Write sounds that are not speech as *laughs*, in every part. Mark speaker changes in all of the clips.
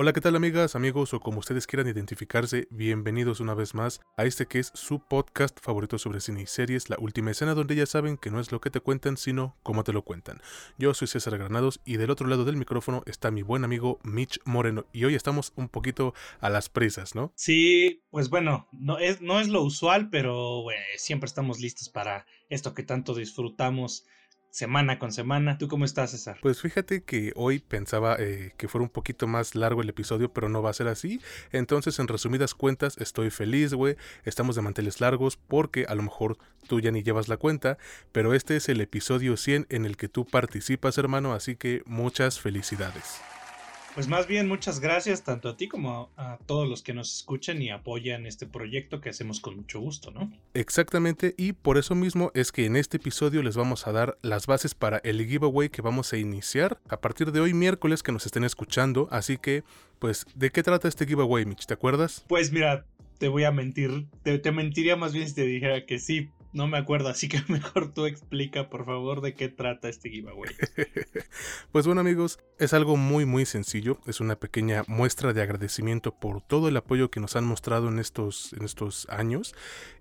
Speaker 1: Hola, ¿qué tal amigas, amigos o como ustedes quieran identificarse? Bienvenidos una vez más a este que es su podcast favorito sobre cine y series, La Última Escena, donde ya saben que no es lo que te cuentan, sino cómo te lo cuentan. Yo soy César Granados y del otro lado del micrófono está mi buen amigo Mitch Moreno y hoy estamos un poquito a las prisas, ¿no?
Speaker 2: Sí, pues bueno, no es, no es lo usual, pero siempre estamos listos para esto que tanto disfrutamos semana con semana. ¿Tú cómo estás, César?
Speaker 1: Pues fíjate que hoy pensaba eh, que fuera un poquito más largo el episodio, pero no va a ser así. Entonces, en resumidas cuentas, estoy feliz, güey. Estamos de manteles largos porque a lo mejor tú ya ni llevas la cuenta, pero este es el episodio 100 en el que tú participas, hermano, así que muchas felicidades.
Speaker 2: Pues más bien muchas gracias tanto a ti como a, todos los que nos escuchan y apoyan este proyecto que hacemos con mucho gusto, ¿no?
Speaker 1: Exactamente, y por eso mismo es que en este episodio les vamos a dar las bases para el giveaway que vamos a iniciar a partir de hoy miércoles que nos estén escuchando, así que pues ¿de qué trata este giveaway, Mitch? ¿Te acuerdas?
Speaker 2: Pues mira, te voy a mentir, te, te mentiría más bien si te dijera que sí, no me acuerdo, así que *laughs* mejor tú explica, por favor, de qué trata este giveaway. *laughs*
Speaker 1: pues bueno, amigos, es algo muy, muy sencillo. Es una pequeña muestra de agradecimiento por todo el apoyo que nos han mostrado en estos, en estos años.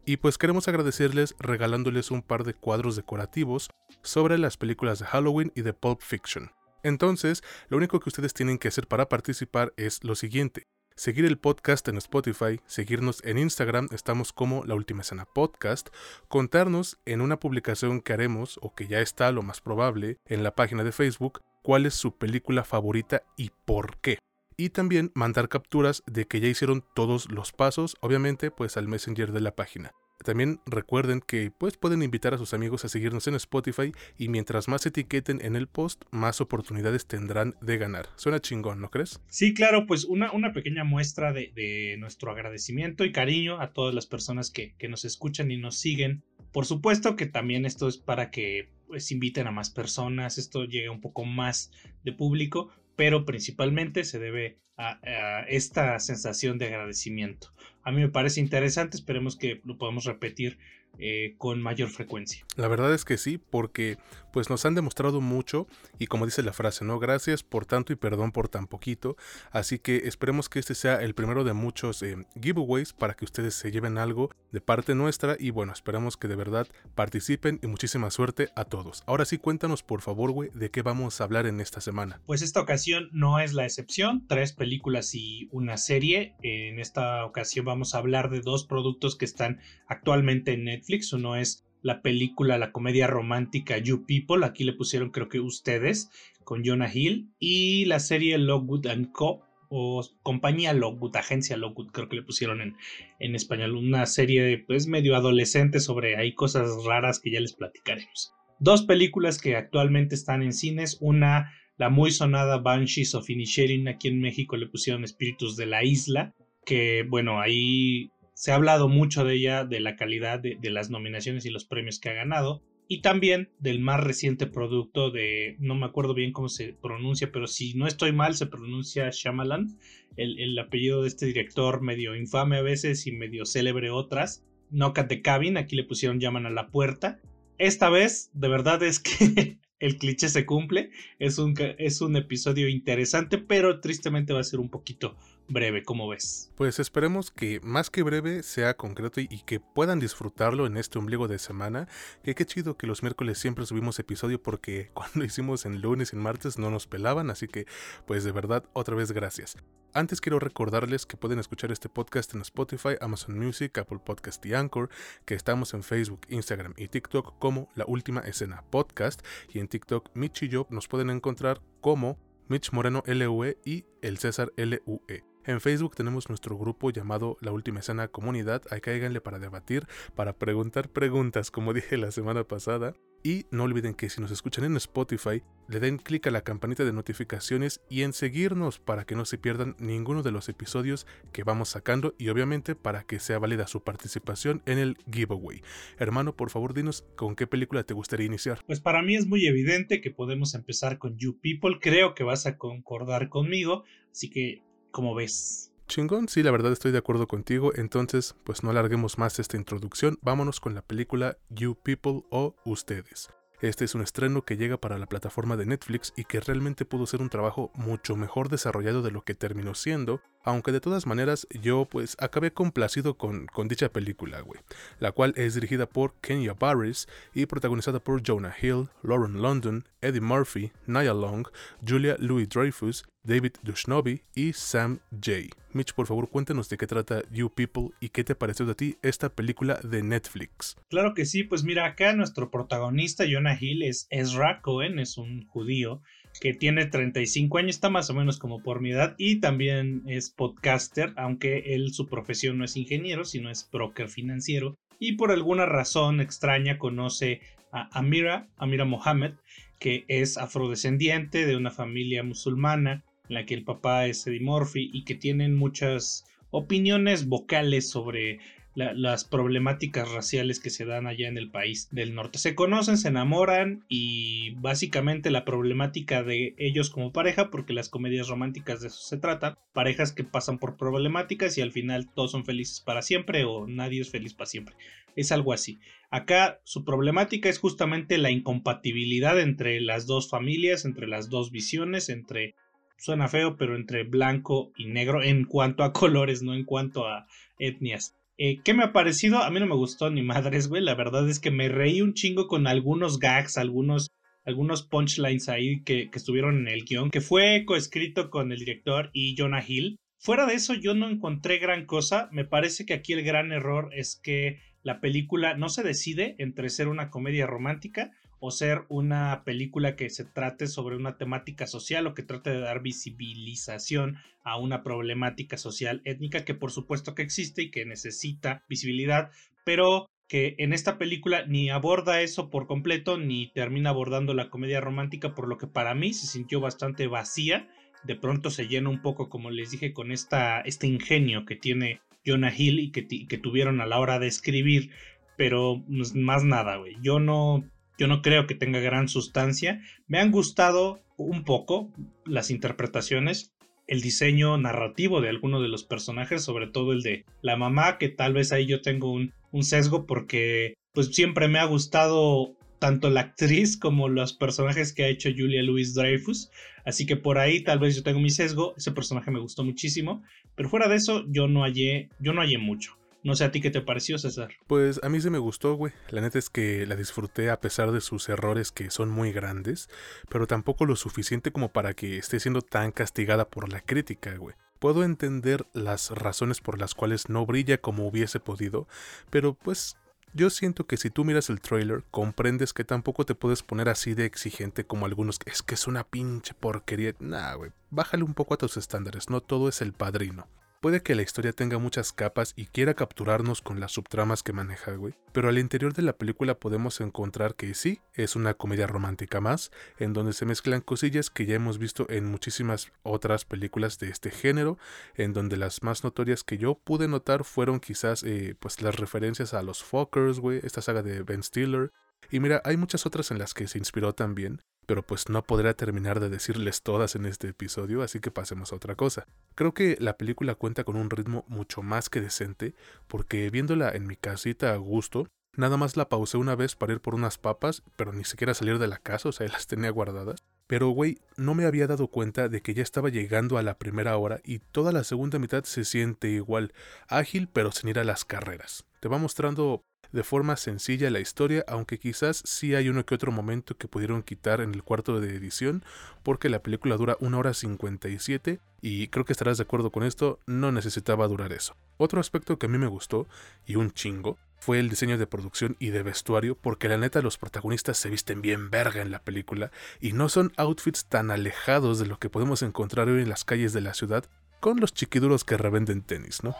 Speaker 1: Y pues queremos agradecerles regalándoles un par de cuadros decorativos sobre las películas de Halloween y de Pulp Fiction. Entonces, lo único que ustedes tienen que hacer para participar es lo siguiente seguir el podcast en Spotify, seguirnos en Instagram, estamos como La Última Escena Podcast, contarnos en una publicación que haremos, o que ya está lo más probable, en la página de Facebook, cuál es su película favorita y por qué. Y también mandar capturas de que ya hicieron todos los pasos, obviamente pues al messenger de la página. También recuerden que pues pueden invitar a sus amigos a seguirnos en Spotify y mientras más etiqueten en el post, más oportunidades tendrán de ganar. Suena chingón, ¿no crees?
Speaker 2: Sí, claro, pues una, una pequeña muestra de, nuestro agradecimiento y cariño a todas las personas que, que nos escuchan y nos siguen. Por supuesto que también esto es para que pues inviten a más personas, esto llegue un poco más de público, pero principalmente se debe a, esta sensación de agradecimiento. A mí me parece interesante, esperemos que lo podamos repetir eh, con mayor frecuencia.
Speaker 1: La verdad es que sí, porque pues nos han demostrado mucho y como dice la frase, ¿no? Gracias por tanto y perdón por tan poquito. Así que esperemos que este sea el primero de muchos eh, giveaways para que ustedes se lleven algo de parte nuestra y bueno, esperamos que de verdad participen y muchísima suerte a todos. Ahora sí, cuéntanos por favor, güey, de qué vamos a hablar en esta semana.
Speaker 2: Pues esta ocasión no es la excepción, tres películas y una serie. En esta ocasión vamos a hablar de dos productos que están actualmente en Netflix uno es la película, la comedia romántica You People, aquí le pusieron creo que ustedes, con Jonah Hill, y la serie Lockwood and Co. o compañía Lockwood, agencia Lockwood, creo que le pusieron en, en español, una serie pues medio adolescente sobre hay cosas raras que ya les platicaremos. Dos películas que actualmente están en cines, una la muy sonada Banshees of Inisherin, aquí en México le pusieron Espíritus de la Isla, que bueno, ahí se ha hablado mucho de ella, de la calidad de, las nominaciones y los premios que ha ganado. Y también del más reciente producto de, no me acuerdo bien cómo se pronuncia, pero si no estoy mal, se pronuncia Shyamalan, el, apellido de este director medio infame a veces y medio célebre otras. Knock at the Cabin, aquí le pusieron llaman a la puerta. Esta vez, de verdad es que *laughs* el cliché se cumple. Es un, es un episodio interesante, pero tristemente va a ser un poquito breve, como ves?
Speaker 1: Pues esperemos que más que breve sea concreto y, que puedan disfrutarlo en este ombligo de semana. Que qué chido que los miércoles siempre subimos episodio porque *laughs* cuando hicimos en lunes y en martes no nos pelaban, así que pues de verdad otra vez gracias. Antes quiero recordarles que pueden escuchar este podcast en Spotify, Amazon Music, Apple Podcast y Anchor, que estamos en Facebook, Instagram y TikTok como La Última Escena Podcast y en TikTok Mitch y yo nos pueden encontrar como Mitch Moreno LUE y el César LUE. En Facebook tenemos nuestro grupo llamado La Última Escena Comunidad. Ahí cáiganle para debatir, para preguntar preguntas, como *laughs* dije la semana pasada. Y no olviden que si nos escuchan en Spotify, le den clic a la campanita de notificaciones y en seguirnos para que no se pierdan ninguno de los episodios que vamos sacando y obviamente para que sea válida su participación en el giveaway. Hermano, por favor dinos con qué película te gustaría iniciar.
Speaker 2: Pues para mí es muy evidente que podemos empezar con You People. Creo que vas a concordar conmigo, así que ¿Cómo ves?
Speaker 1: Chingón, sí, la verdad estoy de acuerdo contigo. Entonces, pues no alarguemos más esta introducción. Vámonos con la película You People o Ustedes. Este es un estreno que llega para la plataforma de Netflix y que realmente pudo ser un trabajo mucho mejor desarrollado de lo que terminó siendo, aunque de todas maneras yo pues acabé complacido con, con dicha película, güey, la cual es dirigida por Kenya Barris y protagonizada por Jonah Hill, Lauren London, Eddie Murphy, Nia Long, Julia Louis Dreyfus, David Dushnobi y Sam Jay. Mitch, por favor, cuéntanos de qué trata You People y qué te pareció de ti esta película de Netflix.
Speaker 2: Claro que sí, pues mira, acá nuestro protagonista, Jonah Hill, es Ezra Cohen, es un judío que tiene 35 años, está más o menos como por mi edad, y también es podcaster, aunque él su profesión no es ingeniero, sino es broker financiero, y por alguna razón extraña conoce a Amira, Amira Mohammed, que es afrodescendiente de una familia musulmana en la que el papá es Eddie Murphy y que tienen muchas opiniones vocales sobre las problemáticas raciales que se dan allá en el país del norte. Se conocen, se enamoran y básicamente la problemática de ellos como pareja, porque las comedias románticas de eso se tratan, parejas que pasan por problemáticas y al final todos son felices para siempre o nadie es feliz para siempre. Es algo así. Acá su problemática es justamente la incompatibilidad entre las dos familias, entre las dos visiones, entre suena feo, pero entre blanco y negro en cuanto a *laughs* colores, no en cuanto a etnias. Eh, ¿Qué me ha parecido? A mí no me gustó ni madres, güey. La verdad es que me reí un chingo con algunos gags, algunos, algunos punchlines ahí que, que estuvieron en el guion, que fue coescrito con el director y Jonah Hill. Fuera de eso, yo no encontré gran cosa. Me parece que aquí el gran error es que la película no se decide entre ser una comedia romántica o ser una película que se trate sobre una temática social o que trate de dar visibilización a una problemática social étnica que por supuesto que existe y que necesita visibilidad, pero que en esta película ni aborda eso por completo ni termina abordando la comedia romántica, por lo que para mí se sintió bastante vacía. De pronto se llena un poco, como les dije, con esta, este ingenio que tiene Jonah Hill y que, que tuvieron a la hora de escribir, pero pues, más nada, güey. Yo no, yo no creo que tenga gran sustancia. Me han gustado un poco las interpretaciones, el diseño narrativo de algunos de los personajes, sobre todo el de la mamá, que tal vez ahí yo tengo un, un sesgo porque pues siempre me ha gustado tanto la actriz como los personajes que ha hecho Julia Louis Dreyfus. Así que por ahí tal vez yo tengo mi sesgo. Ese personaje me gustó muchísimo. Pero fuera de eso, yo no hallé, yo no hallé mucho. No sé a ti qué te pareció, César.
Speaker 1: Pues a mí se me gustó, güey. La neta es que la disfruté a pesar de sus errores que son muy grandes, pero tampoco lo suficiente como para que esté siendo tan castigada por la crítica, güey. Puedo entender las razones por las cuales no brilla como hubiese podido, pero pues yo siento que si tú miras el trailer, comprendes que tampoco te puedes poner así de exigente como algunos. Es que es una pinche porquería. Nah, güey. Bájale un poco a tus estándares. No todo es el padrino. Puede que la historia tenga muchas capas y quiera capturarnos con las subtramas que maneja, güey. Pero al interior de la película podemos encontrar que sí, es una comedia romántica más, en donde se mezclan cosillas que ya hemos visto en muchísimas otras películas de este género, en donde las más notorias que yo pude notar fueron quizás eh, pues las referencias a los Fockers, güey, esta saga de Ben Stiller. Y mira, hay muchas otras en las que se inspiró también, pero pues no podré terminar de decirles todas en este episodio, así que pasemos a otra cosa. Creo que la película cuenta con un ritmo mucho más que decente, porque viéndola en mi casita a gusto, nada más la pausé una vez para ir por unas papas, pero ni siquiera salir de la casa, o sea, *laughs* las tenía guardadas. Pero, güey, no me había dado cuenta de que ya estaba llegando a la primera hora y toda la segunda mitad se siente igual, ágil pero sin ir a las carreras. Te va mostrando de forma sencilla la historia, aunque quizás sí hay uno que otro momento que pudieron quitar en el cuarto de edición, porque la película dura una hora 57 y creo que estarás de acuerdo con esto, no necesitaba durar eso. Otro aspecto que a mí me gustó, y un chingo, fue el diseño de producción y de vestuario, porque la neta los protagonistas se visten bien verga en la película, y no son outfits tan alejados de lo que podemos encontrar hoy en las calles de la ciudad, con los chiquiduros que revenden tenis, ¿no?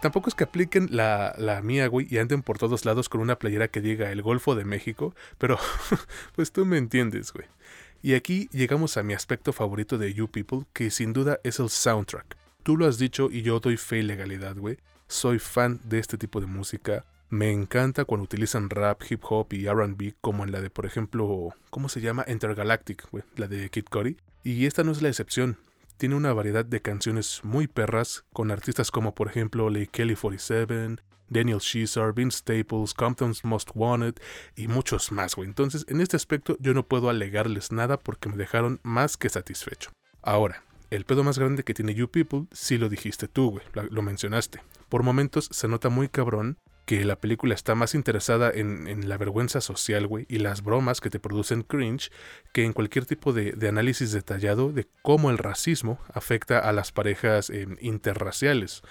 Speaker 1: Tampoco es que apliquen la, la mía, güey, y anden por todos lados con una playera que diga el Golfo de México, pero *laughs* pues tú me entiendes, güey. Y aquí llegamos a mi aspecto favorito de You People, que sin duda es el soundtrack. Tú lo has dicho y yo doy fe y legalidad, güey. Soy fan de este tipo de música. Me encanta cuando utilizan rap, hip hop y RB, como en la de, por ejemplo, ¿cómo se llama? Intergalactic, güey, la de Kid Cody. Y esta no es la excepción tiene una variedad de canciones muy perras, con artistas como por ejemplo Lake Kelly 47, Daniel Caesar, Vince Staples, Compton's Most Wanted y muchos más, güey. Entonces, en este aspecto yo no puedo alegarles nada porque me dejaron más que satisfecho. Ahora, el pedo más grande que tiene You People, sí lo dijiste tú, güey, lo mencionaste. Por momentos se nota muy cabrón que la película está más interesada en, la vergüenza social, güey, y las bromas que te producen cringe, que en cualquier tipo de, análisis detallado de cómo el racismo afecta a las parejas eh, interraciales.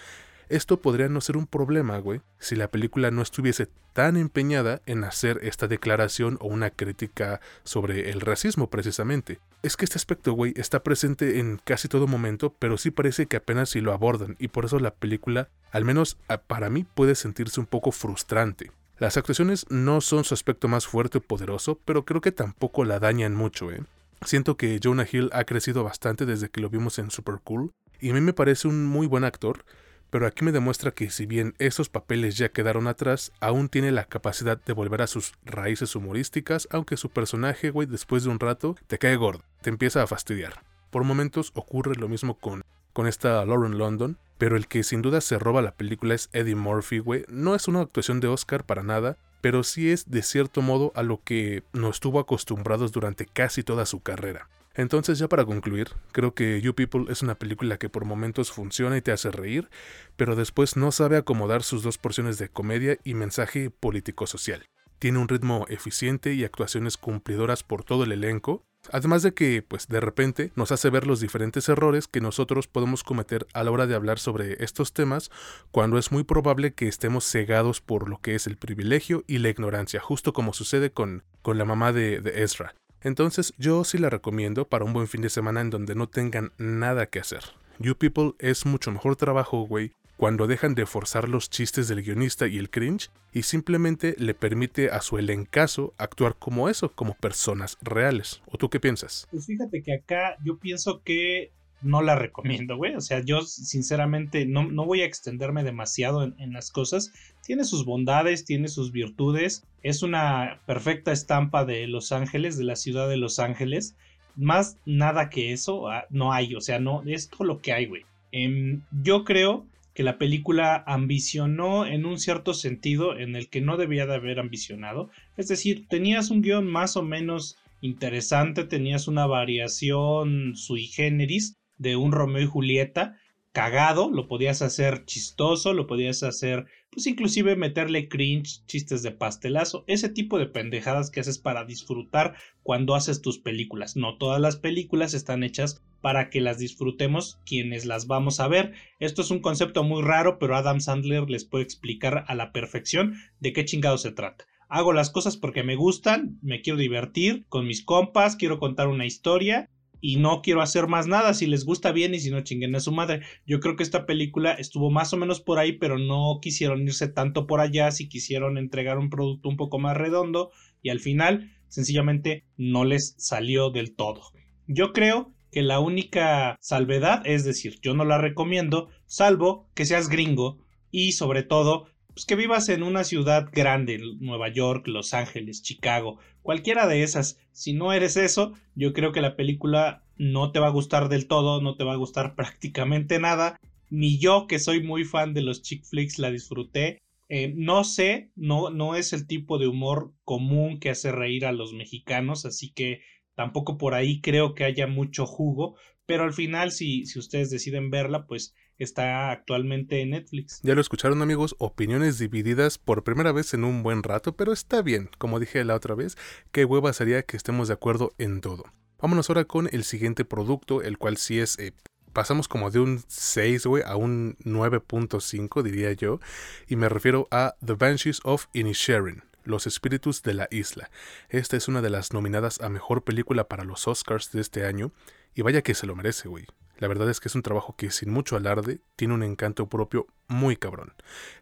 Speaker 1: Esto podría no ser un problema, güey, si la película no estuviese tan empeñada en hacer esta declaración o una crítica sobre el racismo precisamente. Es que este aspecto, güey, está presente en casi todo momento, pero sí parece que apenas si lo abordan, y por eso la película, al menos para mí, puede sentirse un poco frustrante. Las actuaciones no son su aspecto más fuerte o poderoso, pero creo que tampoco la dañan mucho, ¿eh? Siento que Jonah Hill ha crecido bastante desde que lo vimos en Super Cool, y a mí me parece un muy buen actor, pero aquí me demuestra que si bien esos papeles ya quedaron atrás, aún tiene la capacidad de volver a sus raíces humorísticas, aunque su personaje, güey, después de un rato, te cae gordo, te empieza a fastidiar. Por momentos ocurre lo mismo con, con esta Lauren London, pero el que sin duda se roba la película es Eddie Murphy, güey. No es una actuación de Oscar para nada, pero sí es de cierto modo a lo que nos estuvo acostumbrados durante casi toda su carrera. Entonces ya para concluir, creo que You People es una película que por momentos funciona y te hace reír, pero después no sabe acomodar sus dos porciones de comedia y mensaje político-social. Tiene un ritmo eficiente y actuaciones cumplidoras por todo el elenco, además de que, pues de repente, nos hace ver los diferentes errores que nosotros podemos cometer a la hora de hablar sobre estos temas, cuando es muy probable que estemos cegados por lo que es el privilegio y la ignorancia, justo como sucede con, con la mamá de, de Ezra. Entonces yo sí la recomiendo para un buen fin de semana en donde no tengan nada que hacer. You People es mucho mejor trabajo, güey, cuando dejan de forzar los chistes del guionista y el cringe y simplemente le permite a su elencazo actuar como eso, como personas reales. ¿O tú qué piensas?
Speaker 2: Pues fíjate que acá yo pienso que no la recomiendo, güey. O sea, yo sinceramente no, no voy a extenderme demasiado en, las cosas. Tiene sus bondades, tiene sus virtudes. Es una perfecta estampa de Los Ángeles, de la ciudad de Los Ángeles. Más nada que eso ah, no hay. O sea, no, es todo lo que hay, güey. Em, yo creo que la película ambicionó en un cierto sentido en el que no debía de haber ambicionado. Es decir, tenías un guion más o menos interesante, tenías una variación sui generis, de un Romeo y Julieta cagado, lo podías hacer chistoso, lo podías hacer, pues inclusive meterle cringe, chistes de pastelazo, ese tipo de pendejadas que haces para disfrutar cuando haces tus películas. No todas las películas están hechas para que las disfrutemos quienes las vamos a ver. Esto es un concepto muy raro, pero Adam Sandler les puede explicar a la perfección de qué chingado se trata. Hago las cosas porque me gustan, me quiero divertir con mis compas, quiero contar una historia y no quiero hacer más nada. Si les gusta bien y si no chinguen a su madre. Yo creo que esta película estuvo más o menos por ahí, pero no quisieron irse tanto por allá. Si quisieron entregar un producto un poco más redondo y al final sencillamente no les salió del todo. Yo creo que la única salvedad es decir, yo no la recomiendo, salvo que seas gringo y sobre todo pues que vivas en una ciudad grande, Nueva York, Los Ángeles, Chicago, cualquiera de esas. Si no eres eso, yo creo que la película no te va a gustar del todo, no te va a gustar *laughs* prácticamente nada. Ni yo, que soy muy fan de los chick flicks, la disfruté. Eh, no sé, no, no es el tipo de humor común que hace reír a los mexicanos, así que tampoco por ahí creo que haya mucho jugo, pero al final si, si ustedes deciden verla, pues está actualmente en Netflix.
Speaker 1: Ya lo escucharon amigos, opiniones divididas por primera vez en un buen rato, pero está bien, como dije la otra vez, qué hueva sería que estemos de acuerdo en todo. Vámonos ahora con el siguiente producto, el cual sí es... Eh, pasamos como de un 6, güey, a un 9.5, diría yo, y me refiero a The Banshees of Inisherin. Los Espíritus de la Isla. Esta es una de las nominadas a Mejor Película para los Oscars de este año, y vaya que se lo merece, güey. La verdad es que es un trabajo que sin mucho alarde tiene un encanto propio muy cabrón.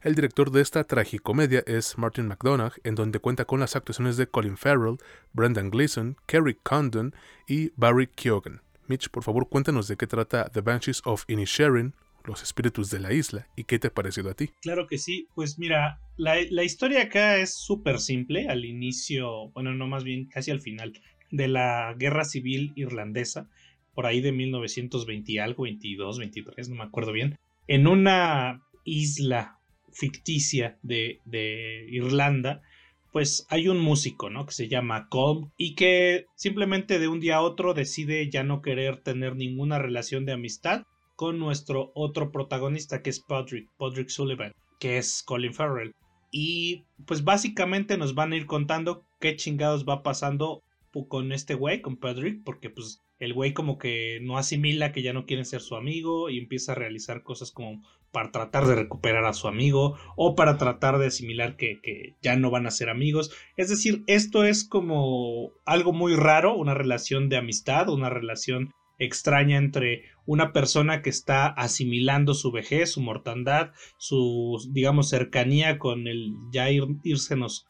Speaker 1: El director de esta tragicomedia es Martin McDonagh, en donde cuenta con las actuaciones de Colin Farrell, Brendan Gleeson, Kerry Condon y Barry Keoghan. Mitch, por favor, cuéntanos de qué trata The Banshees of Inisherin, los espíritus de la isla, y qué te ha parecido a ti.
Speaker 2: Claro que sí, pues mira, la, historia acá es súper simple, al inicio, bueno, no más bien casi al final, de la guerra civil irlandesa por ahí de 1920 y algo, 22, 23, no me acuerdo bien, en una isla ficticia de, de Irlanda, pues hay un músico, ¿no? Que se llama Colm y que simplemente de un día a otro decide ya no querer tener ninguna relación de amistad con nuestro otro protagonista que es Podrick, Podrick Sullivan, que es Colin Farrell. Y pues básicamente nos van a ir contando qué chingados va pasando con este güey, con Podrick, porque pues el güey como que no asimila que ya no quiere ser su amigo y empieza a realizar cosas como para tratar de recuperar a su amigo o para tratar de asimilar que, que, ya no van a ser amigos. Es decir, esto es como algo muy raro, una relación de amistad, una relación extraña entre una persona que está asimilando su vejez, su mortandad, su, digamos, cercanía con el ya ir,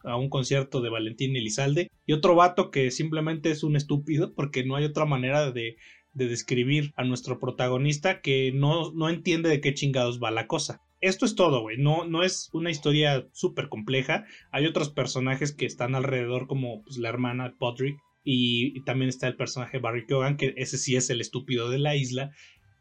Speaker 2: a un concierto de Valentín Elizalde, y otro vato que simplemente es un estúpido porque no hay otra manera de, de describir a nuestro protagonista que no, no entiende de qué chingados va la cosa. Esto es todo, güey. No, no es una historia súper compleja. Hay otros personajes que están alrededor, como pues, la hermana Podrick, y, también está el personaje Barry Keoghan, que ese sí es el estúpido de la isla.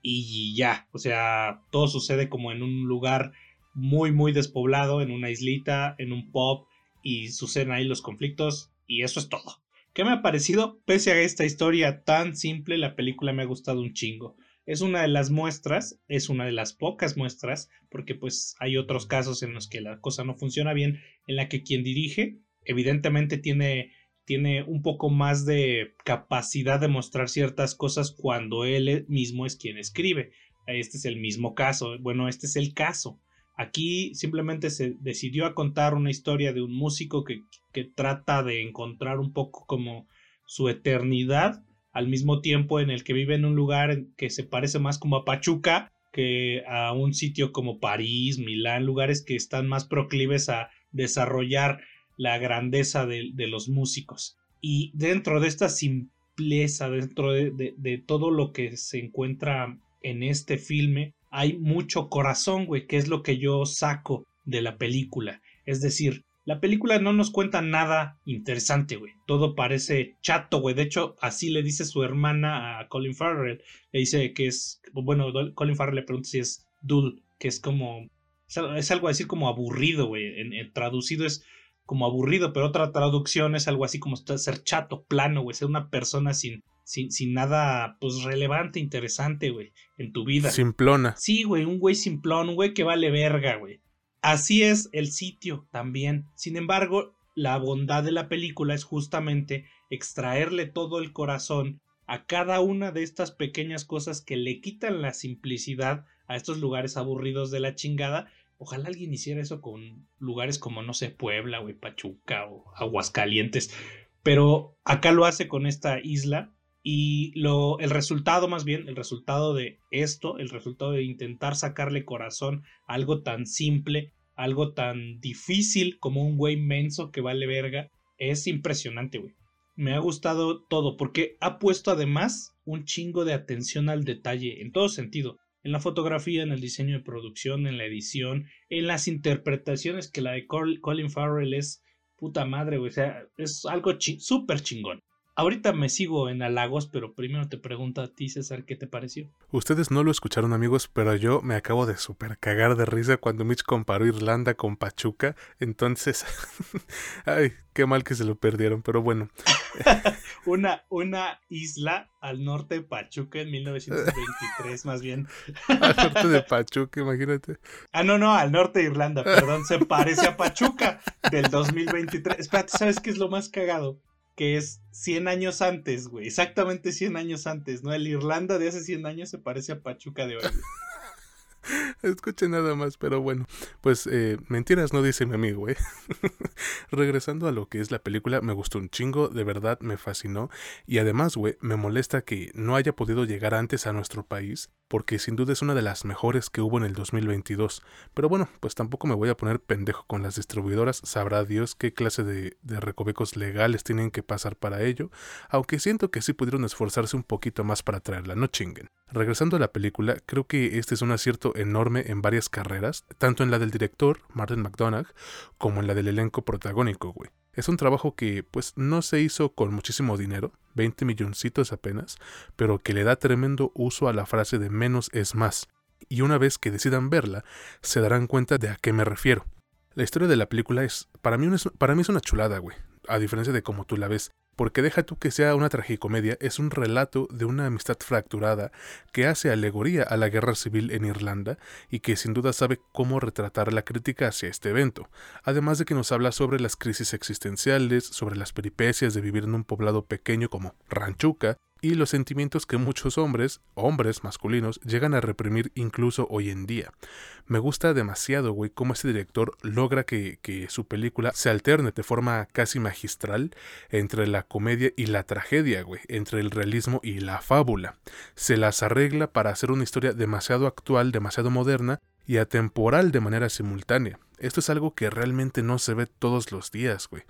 Speaker 2: Y ya, o sea, todo sucede como en un lugar muy, muy despoblado, en una islita, en un pub, y suceden ahí los conflictos, y eso es todo. ¿Qué me ha parecido? Pese a esta historia tan simple, la película me ha gustado un chingo. Es una de las muestras, es una de las pocas muestras, porque pues hay otros casos en los que la cosa no funciona bien, en la que quien dirige evidentemente tiene tiene un poco más de capacidad de mostrar ciertas cosas cuando él mismo es quien escribe. Este es el mismo caso. Bueno, este es el caso. Aquí simplemente se decidió a contar una historia de un músico que, que trata de encontrar un poco como su eternidad al mismo tiempo en el que vive en un lugar que se parece más como a Pachuca que a un sitio como París, Milán, lugares que están más proclives a desarrollar la grandeza de, los músicos. Y dentro de esta simpleza, dentro de, todo lo que se encuentra en este filme, hay mucho corazón, güey, que es lo que yo saco de la película. Es decir, la película no nos cuenta nada interesante, güey. Todo parece chato, güey. De hecho, así le dice su hermana a Colin Farrell. Le dice que es, bueno, Colin Farrell le pregunta si es dull, que es como, es algo decir como aburrido, güey. en, traducido es como aburrido, pero otra traducción es algo así como ser chato, plano, güey, ser una persona sin, sin, sin nada, pues relevante, interesante, güey, en tu vida.
Speaker 1: Simplona.
Speaker 2: Sí, güey, un güey simplón, un güey que vale verga, güey. Así es el sitio también. Sin embargo, la bondad de la película es justamente extraerle todo el corazón a cada una de estas pequeñas cosas que le quitan la simplicidad a estos lugares aburridos de la chingada Ojalá alguien hiciera eso con lugares como, no sé, Puebla, o Pachuca o Aguascalientes. Pero acá lo hace con esta isla. Y lo, el resultado, más bien, el resultado de esto, el resultado de intentar sacarle corazón a algo tan simple, algo tan difícil como un güey menso que vale verga, es impresionante, güey. Me ha gustado todo, porque ha puesto además un chingo de atención al detalle, en todo sentido en la fotografía, en el diseño de producción, en la edición, en las interpretaciones que la de Colin Farrell es puta madre, O sea, es algo súper chingón. Ahorita me sigo en halagos, pero primero te pregunto a ti, César, ¿qué te pareció?
Speaker 1: Ustedes no lo escucharon, amigos, pero yo me acabo de super cagar de risa cuando Mitch comparó Irlanda con Pachuca. Entonces, *laughs* ay, qué mal que se lo perdieron, pero bueno. *laughs*
Speaker 2: una, una isla al norte de Pachuca en 1923, más bien. *laughs*
Speaker 1: al norte de Pachuca, imagínate.
Speaker 2: Ah, no, no, al norte de Irlanda, perdón, se parece a Pachuca del 2023. Espérate, ¿sabes qué es lo más cagado? Que es 100 años antes, güey. Exactamente 100 años antes, ¿no? El Irlanda de hace 100 años se parece a Pachuca de hoy. *laughs*
Speaker 1: Escuche nada más, pero bueno, pues eh, mentiras no dice mi amigo, ¿eh? *laughs* Regresando a lo que es la película, me gustó un chingo, de verdad me fascinó y además, güey, me molesta que no haya podido llegar antes a nuestro país porque sin duda es una de las mejores que hubo en el 2022. Pero bueno, pues tampoco me voy a poner pendejo con las distribuidoras, sabrá Dios qué clase de, de recovecos legales tienen que pasar para ello, aunque siento que sí pudieron esforzarse un poquito más para traerla, no chinguen. Regresando a la película, creo que este es un acierto enorme en varias carreras, tanto en la del director, Martin McDonagh, como en la del elenco protagónico, güey. Es un trabajo que pues no se hizo con muchísimo dinero, 20 milloncitos apenas, pero que le da tremendo uso a la frase de menos es más. Y una vez que decidan verla, se darán cuenta de a qué me refiero. La historia de la película es, para mí, para mí es una chulada, güey, a diferencia de cómo tú la ves porque deja tú que sea una tragicomedia, es un relato de una amistad fracturada que hace alegoría a la guerra civil en Irlanda y que sin duda sabe cómo retratar la crítica hacia este evento, además de que nos habla sobre las crisis existenciales, sobre las peripecias de vivir en un poblado pequeño como Ranchuca, y los sentimientos que muchos hombres, hombres masculinos, llegan a reprimir incluso hoy en día. Me gusta demasiado, güey, cómo este director logra que, que, su película se alterne de forma casi magistral entre la comedia y la tragedia, güey, entre el realismo y la fábula. Se las arregla para hacer una historia demasiado actual, demasiado moderna y atemporal de manera simultánea. Esto es algo que realmente no se ve todos los días, güey.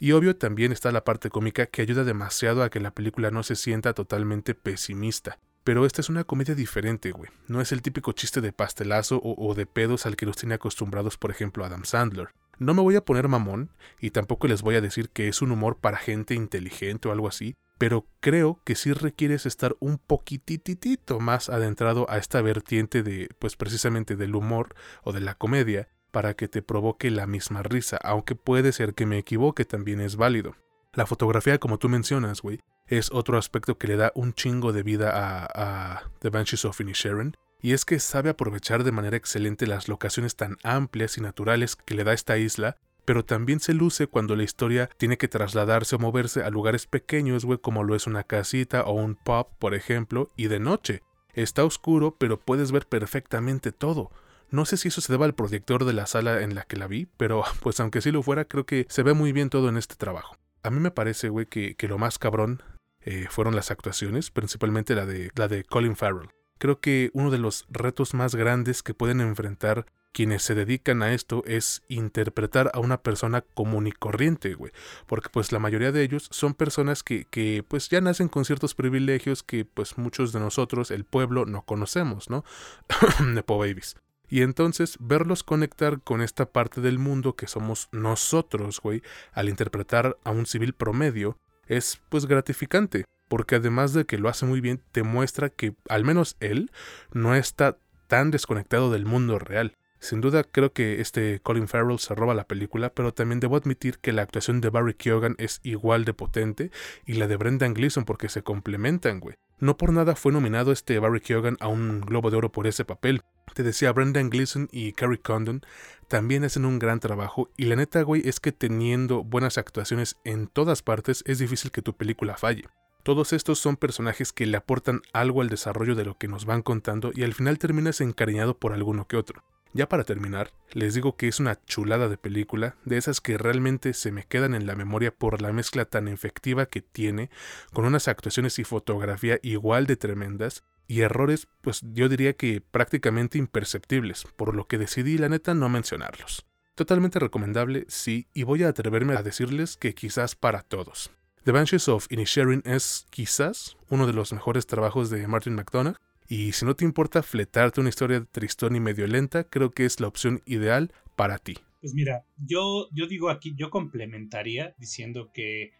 Speaker 1: Y obvio también está la parte cómica que ayuda demasiado a que la película no se sienta totalmente pesimista. Pero esta es una comedia diferente, güey. No es el típico chiste de pastelazo o, de pedos al que nos tiene acostumbrados, por ejemplo, Adam Sandler. No me voy a poner mamón y tampoco les voy a decir que es un humor para gente inteligente o algo así, pero creo que sí requieres estar un poquititito más adentrado a esta vertiente de, pues precisamente del humor o de la comedia, para que te provoque la misma risa, aunque puede ser que me equivoque, también es válido. La fotografía, como tú mencionas, güey, es otro aspecto que le da un chingo de vida a, a The Banshees of Inisherin, y es que sabe aprovechar de manera excelente las locaciones tan amplias y naturales que le da esta isla, pero también se luce cuando la historia tiene que trasladarse o moverse a lugares pequeños, güey, como lo es una casita o un pub, por ejemplo, y de noche. Está oscuro, pero puedes ver perfectamente todo. No sé si eso se deba al proyector de la sala en la que la vi, pero *laughs* pues aunque sí lo fuera, creo que se ve muy bien todo en este trabajo. A mí me parece, güey, que, lo más cabrón eh, fueron las actuaciones, principalmente la de, la de Colin Farrell. Creo que uno de los retos más grandes que pueden enfrentar quienes se dedican a esto es interpretar a una persona común y corriente, güey. Porque pues la mayoría de ellos son personas que, que pues ya nacen con ciertos privilegios que pues muchos de nosotros, el pueblo, no conocemos, ¿no? *coughs* Nepo Babies. Y entonces verlos conectar con esta parte del mundo que somos nosotros, güey, al interpretar a un civil promedio, es pues gratificante, porque además de que lo hace muy bien, te muestra que al menos él no está tan desconectado del mundo real. Sin duda creo que este Colin Farrell se roba la película, pero también debo admitir que la actuación de Barry Keoghan es igual de potente y la de Brendan Gleeson porque se complementan, güey. No por nada fue nominado este Barry Keoghan a un Globo de Oro por ese papel. Te decía, Brendan Gleeson y Carrie Condon también hacen un gran trabajo y la neta, güey, es que teniendo buenas actuaciones en todas partes es difícil que tu película falle. Todos estos son personajes que le aportan algo al desarrollo de lo que nos van contando y al final terminas encariñado por alguno que otro. Ya para terminar, les digo que es una chulada de película, de esas que realmente se me quedan en la memoria por la mezcla tan efectiva que tiene, con unas actuaciones y fotografía igual de tremendas, y errores, pues yo diría que prácticamente imperceptibles, por lo que decidí la neta no mencionarlos. Totalmente recomendable, sí, y voy a atreverme a decirles que quizás para todos. The Banshees of Inisherin es quizás uno de los mejores trabajos de Martin McDonagh, y si no te importa fletarte una historia tristón y medio lenta, creo que es la opción ideal para ti.
Speaker 2: Pues mira, yo, yo digo aquí, yo complementaría diciendo que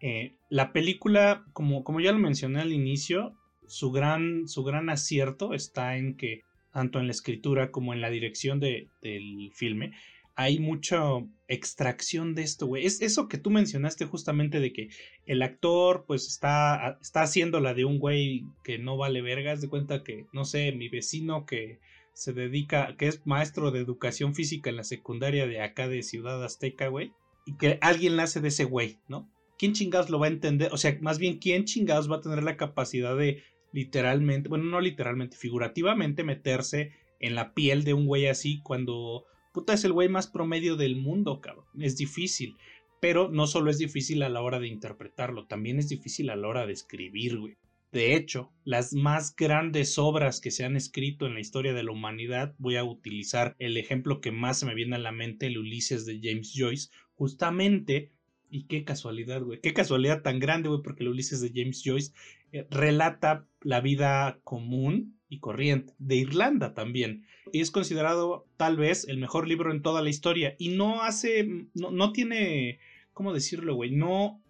Speaker 2: eh, la película, como, como ya lo mencioné al inicio, su gran, su gran acierto está en que, tanto en la escritura como en la dirección de, del filme, hay mucha extracción de esto, güey. Es eso que tú mencionaste justamente de que el actor pues está, está haciendo la de un güey que no vale vergas, de cuenta que, no sé, mi vecino que se dedica, que es maestro de educación física en la secundaria de acá de Ciudad Azteca, güey, y que alguien la hace de ese güey, ¿no? ¿Quién chingados lo va a entender? O sea, más bien, ¿quién chingados va a tener la capacidad de literalmente, bueno, no literalmente, figurativamente meterse en la piel de un güey así cuando puta, es el güey más promedio del mundo, cabrón. Es difícil. Pero no solo es difícil a la hora de interpretarlo, también es difícil a la hora de escribir, güey. De hecho, las más grandes obras que se han escrito en la historia de la humanidad, voy a utilizar el ejemplo que más se me viene a la mente, el Ulises de James Joyce, justamente, y qué casualidad, güey, qué casualidad tan grande, güey, porque el Ulises de James Joyce eh, relata la vida común y corriente de Irlanda también. Y es considerado tal vez el mejor libro en toda la historia y no hace, no, no tiene ¿cómo decirlo, güey? No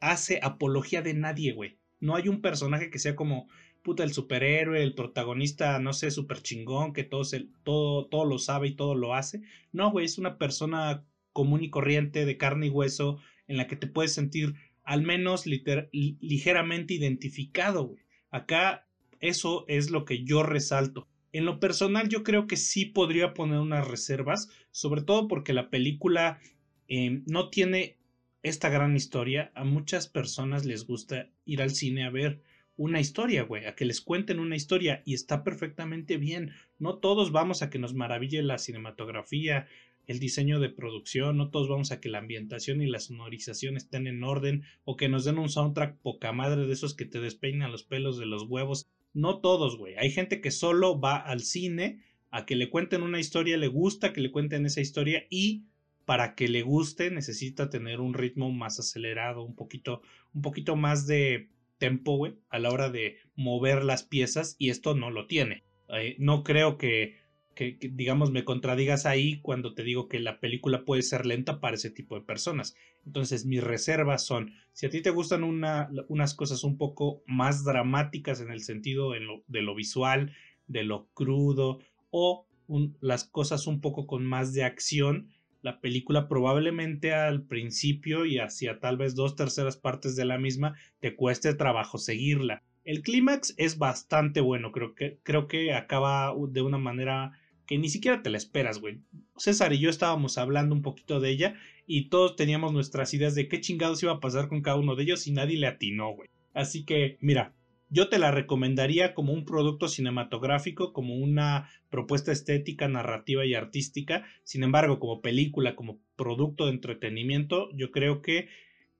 Speaker 2: hace apología de nadie, güey. No hay un personaje que sea como, puta, el superhéroe, el protagonista, no sé, super chingón, que todo, se, todo, todo lo sabe y todo lo hace. No, güey, es una persona común y corriente, de carne y hueso, en la que te puedes sentir al menos ligeramente identificado, güey. Acá eso es lo que yo resalto. En lo personal yo creo que sí podría poner unas reservas, sobre todo porque la película em, no tiene esta gran historia. A muchas personas les gusta ir al cine a ver una historia, güey, a que les cuenten una historia y está perfectamente bien. No todos vamos a que nos maraville la cinematografía, el diseño de producción, no todos vamos a que la ambientación y la sonorización estén en orden o que nos den un soundtrack poca madre de esos que te despeinan los pelos de los huevos. No todos, güey. Hay gente que solo va al cine a que le cuenten una historia, le gusta que le cuenten esa historia y para que le guste necesita tener un ritmo más acelerado, un poquito, un poquito más de tempo, güey, a la hora de mover las piezas y esto no lo tiene. Eh, no creo que, que, digamos, me contradigas ahí cuando te digo que la película puede ser lenta para ese tipo de personas. Entonces, mis reservas son, si a ti te gustan una, unas cosas un poco más dramáticas en el sentido de lo, de lo visual, de lo crudo, o las cosas un poco con más de acción, la película probablemente al principio y hacia tal vez dos terceras partes de la misma te cueste trabajo seguirla. El clímax es bastante bueno, creo que, creo que acaba de una manera que ni siquiera te la esperas, güey. César y yo estábamos hablando un poquito de ella y todos teníamos nuestras ideas de qué chingados iba a pasar con cada uno de ellos y nadie le atinó, güey. Así que, mira, yo te la recomendaría como un producto cinematográfico, como una propuesta estética, narrativa y artística. Sin embargo, como película, como producto de entretenimiento, yo creo que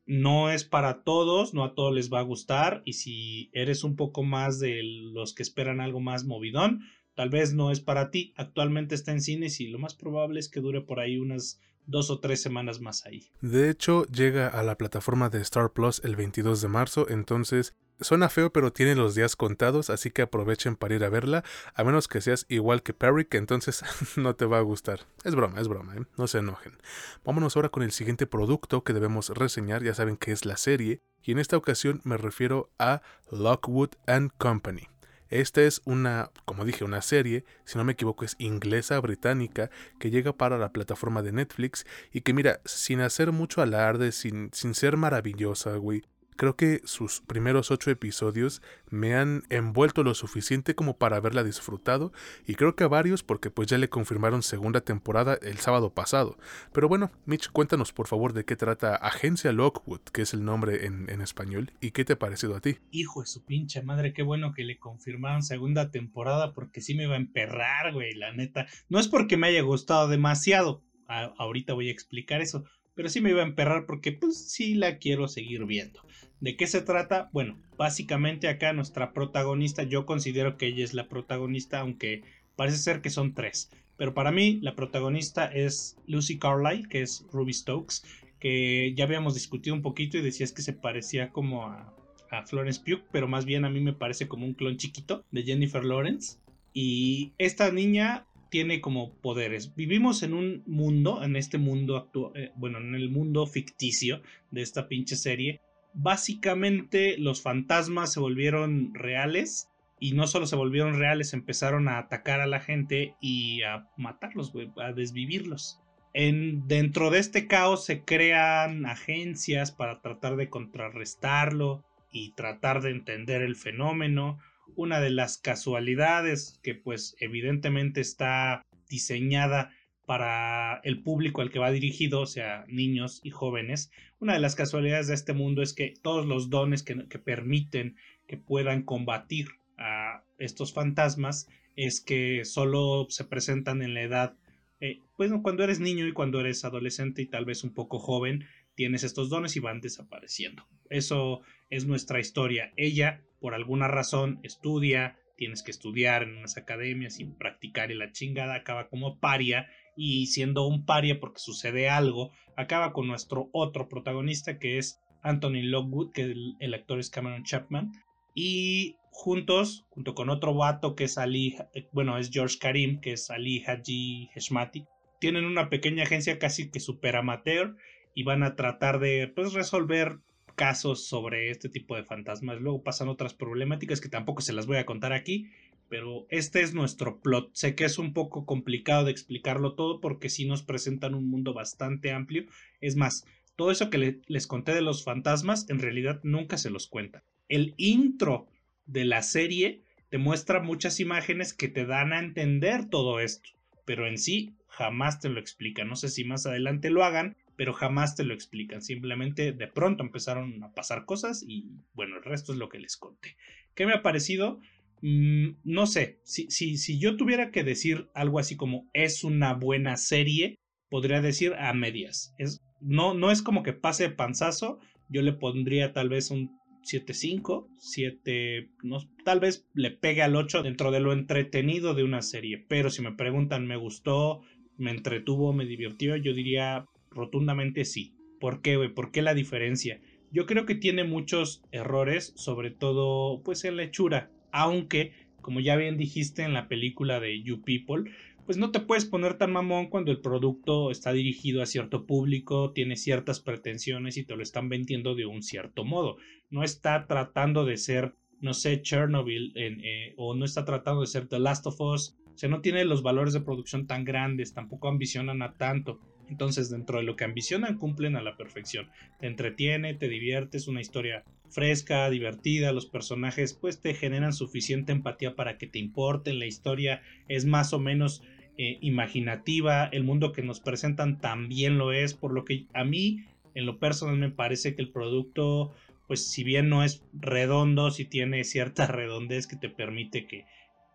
Speaker 2: no es para todos, no a todos les va a gustar y si eres un poco más de los que esperan algo más movidón, tal vez no es para ti. Actualmente está en cines y lo más probable es que dure por ahí unas dos o tres semanas más ahí.
Speaker 1: De hecho, llega a la plataforma de Star Plus el 22 de marzo, entonces Suena feo, pero tiene los días contados, así que aprovechen para ir a verla, a menos que seas igual que Perry, que entonces *laughs* no te va a gustar. Es broma, es broma, ¿eh? no se enojen. Vámonos ahora con el siguiente producto que debemos reseñar, ya saben que es la serie, y en esta ocasión me refiero a Lockwood and Company. Esta es una, como dije, una serie, si no me equivoco es inglesa, británica, que llega para la plataforma de Netflix y que mira, sin hacer mucho alarde, sin, sin ser maravillosa, güey, Creo que sus primeros ocho episodios me han envuelto lo suficiente como para haberla disfrutado y creo que a varios porque pues ya le confirmaron segunda temporada el sábado pasado. Pero bueno, Mitch, cuéntanos por favor de qué trata Agencia Lockwood, que es el nombre en, español, y qué te ha parecido a ti.
Speaker 2: Hijo de su pinche madre, qué bueno que le confirmaron segunda temporada porque sí me va a emperrar, güey, la neta. No es porque me haya gustado demasiado, ahorita voy a explicar eso, pero sí me iba a emperrar porque pues sí la quiero seguir viendo. ¿De qué se trata? Bueno, básicamente acá nuestra protagonista, yo considero que ella es la protagonista, aunque parece ser que son tres. Pero para mí la protagonista es Lucy Carlyle, que es Ruby Stokes, que ya habíamos discutido un poquito y decías que se parecía como a, a Florence Pugh, pero más bien a mí me parece como un clon chiquito de Jennifer Lawrence. Y esta niña tiene como poderes. Vivimos en un mundo, en este mundo actual, eh, bueno, en el mundo ficticio de esta pinche serie, básicamente los fantasmas se volvieron reales y no solo se volvieron reales, empezaron a atacar a la gente y a matarlos, a desvivirlos. En, dentro de este caos se crean agencias para tratar de contrarrestarlo y tratar de entender el fenómeno. Una de las casualidades que pues evidentemente está diseñada para el público al que va dirigido, o sea, niños y jóvenes. Una de las casualidades de este mundo es que todos los dones que, permiten que puedan combatir a estos fantasmas es que solo se presentan en la edad, eh, bueno, cuando eres niño y cuando eres adolescente y tal vez un poco joven, tienes estos dones y van desapareciendo. Eso es nuestra historia. Ella, por alguna razón, estudia, tienes que estudiar en unas academias sin practicar y la chingada acaba como paria y siendo un paria porque sucede algo, acaba con nuestro otro protagonista que es Anthony Lockwood, que el, actor es Cameron Chapman, y juntos, junto con otro vato que es Ali, eh, bueno, es George Karim, que es Ali Haji Heshmati, tienen una pequeña agencia casi que super amateur y van a tratar de pues, resolver casos sobre este tipo de fantasmas. Luego pasan otras problemáticas que tampoco se las voy a contar aquí, pero este es nuestro plot. Sé que es un poco complicado de explicarlo todo porque sí nos presentan un mundo bastante amplio. Es más, todo eso que les conté de los fantasmas en realidad nunca se los cuenta. El intro de la serie te muestra muchas imágenes que te dan a entender todo esto, pero en sí jamás te lo explica. No sé si más adelante lo hagan, pero jamás te lo explican. Simplemente de pronto empezaron a pasar cosas y bueno, el resto es lo que les conté. ¿Qué me ha parecido? Mm, no sé, si, si, si yo tuviera que decir algo así como es una buena serie, podría decir a medias. Es, no, no es como que pase panzazo, yo le pondría tal vez un 7.5, 7, no, tal vez le pegue al 8 dentro de lo entretenido de una serie, pero si me preguntan, ¿me gustó? ¿Me entretuvo? ¿Me divirtió? Yo diría rotundamente sí. ¿Por qué, güey? ¿Por qué la diferencia? Yo creo que tiene muchos errores, sobre todo pues en la hechura, aunque, como ya bien dijiste en la película de You People, pues no te puedes poner tan mamón cuando el producto está dirigido a cierto público, tiene ciertas pretensiones y te lo están vendiendo de un cierto modo. No está tratando de ser, no sé, Chernobyl eh, o no está tratando de ser The Last of Us. O sea, no tiene los valores de producción tan grandes, tampoco ambicionan a tanto. Entonces, dentro de lo que ambicionan, cumplen a la perfección. Te entretiene, te diviertes, una historia fresca, divertida, los personajes pues te generan suficiente empatía para que te importen, la historia es más o menos eh, imaginativa, el mundo que nos presentan también lo es, por lo que a mí en lo personal me parece que el producto, pues si bien no es redondo, si tiene cierta *laughs* redondez que te permite que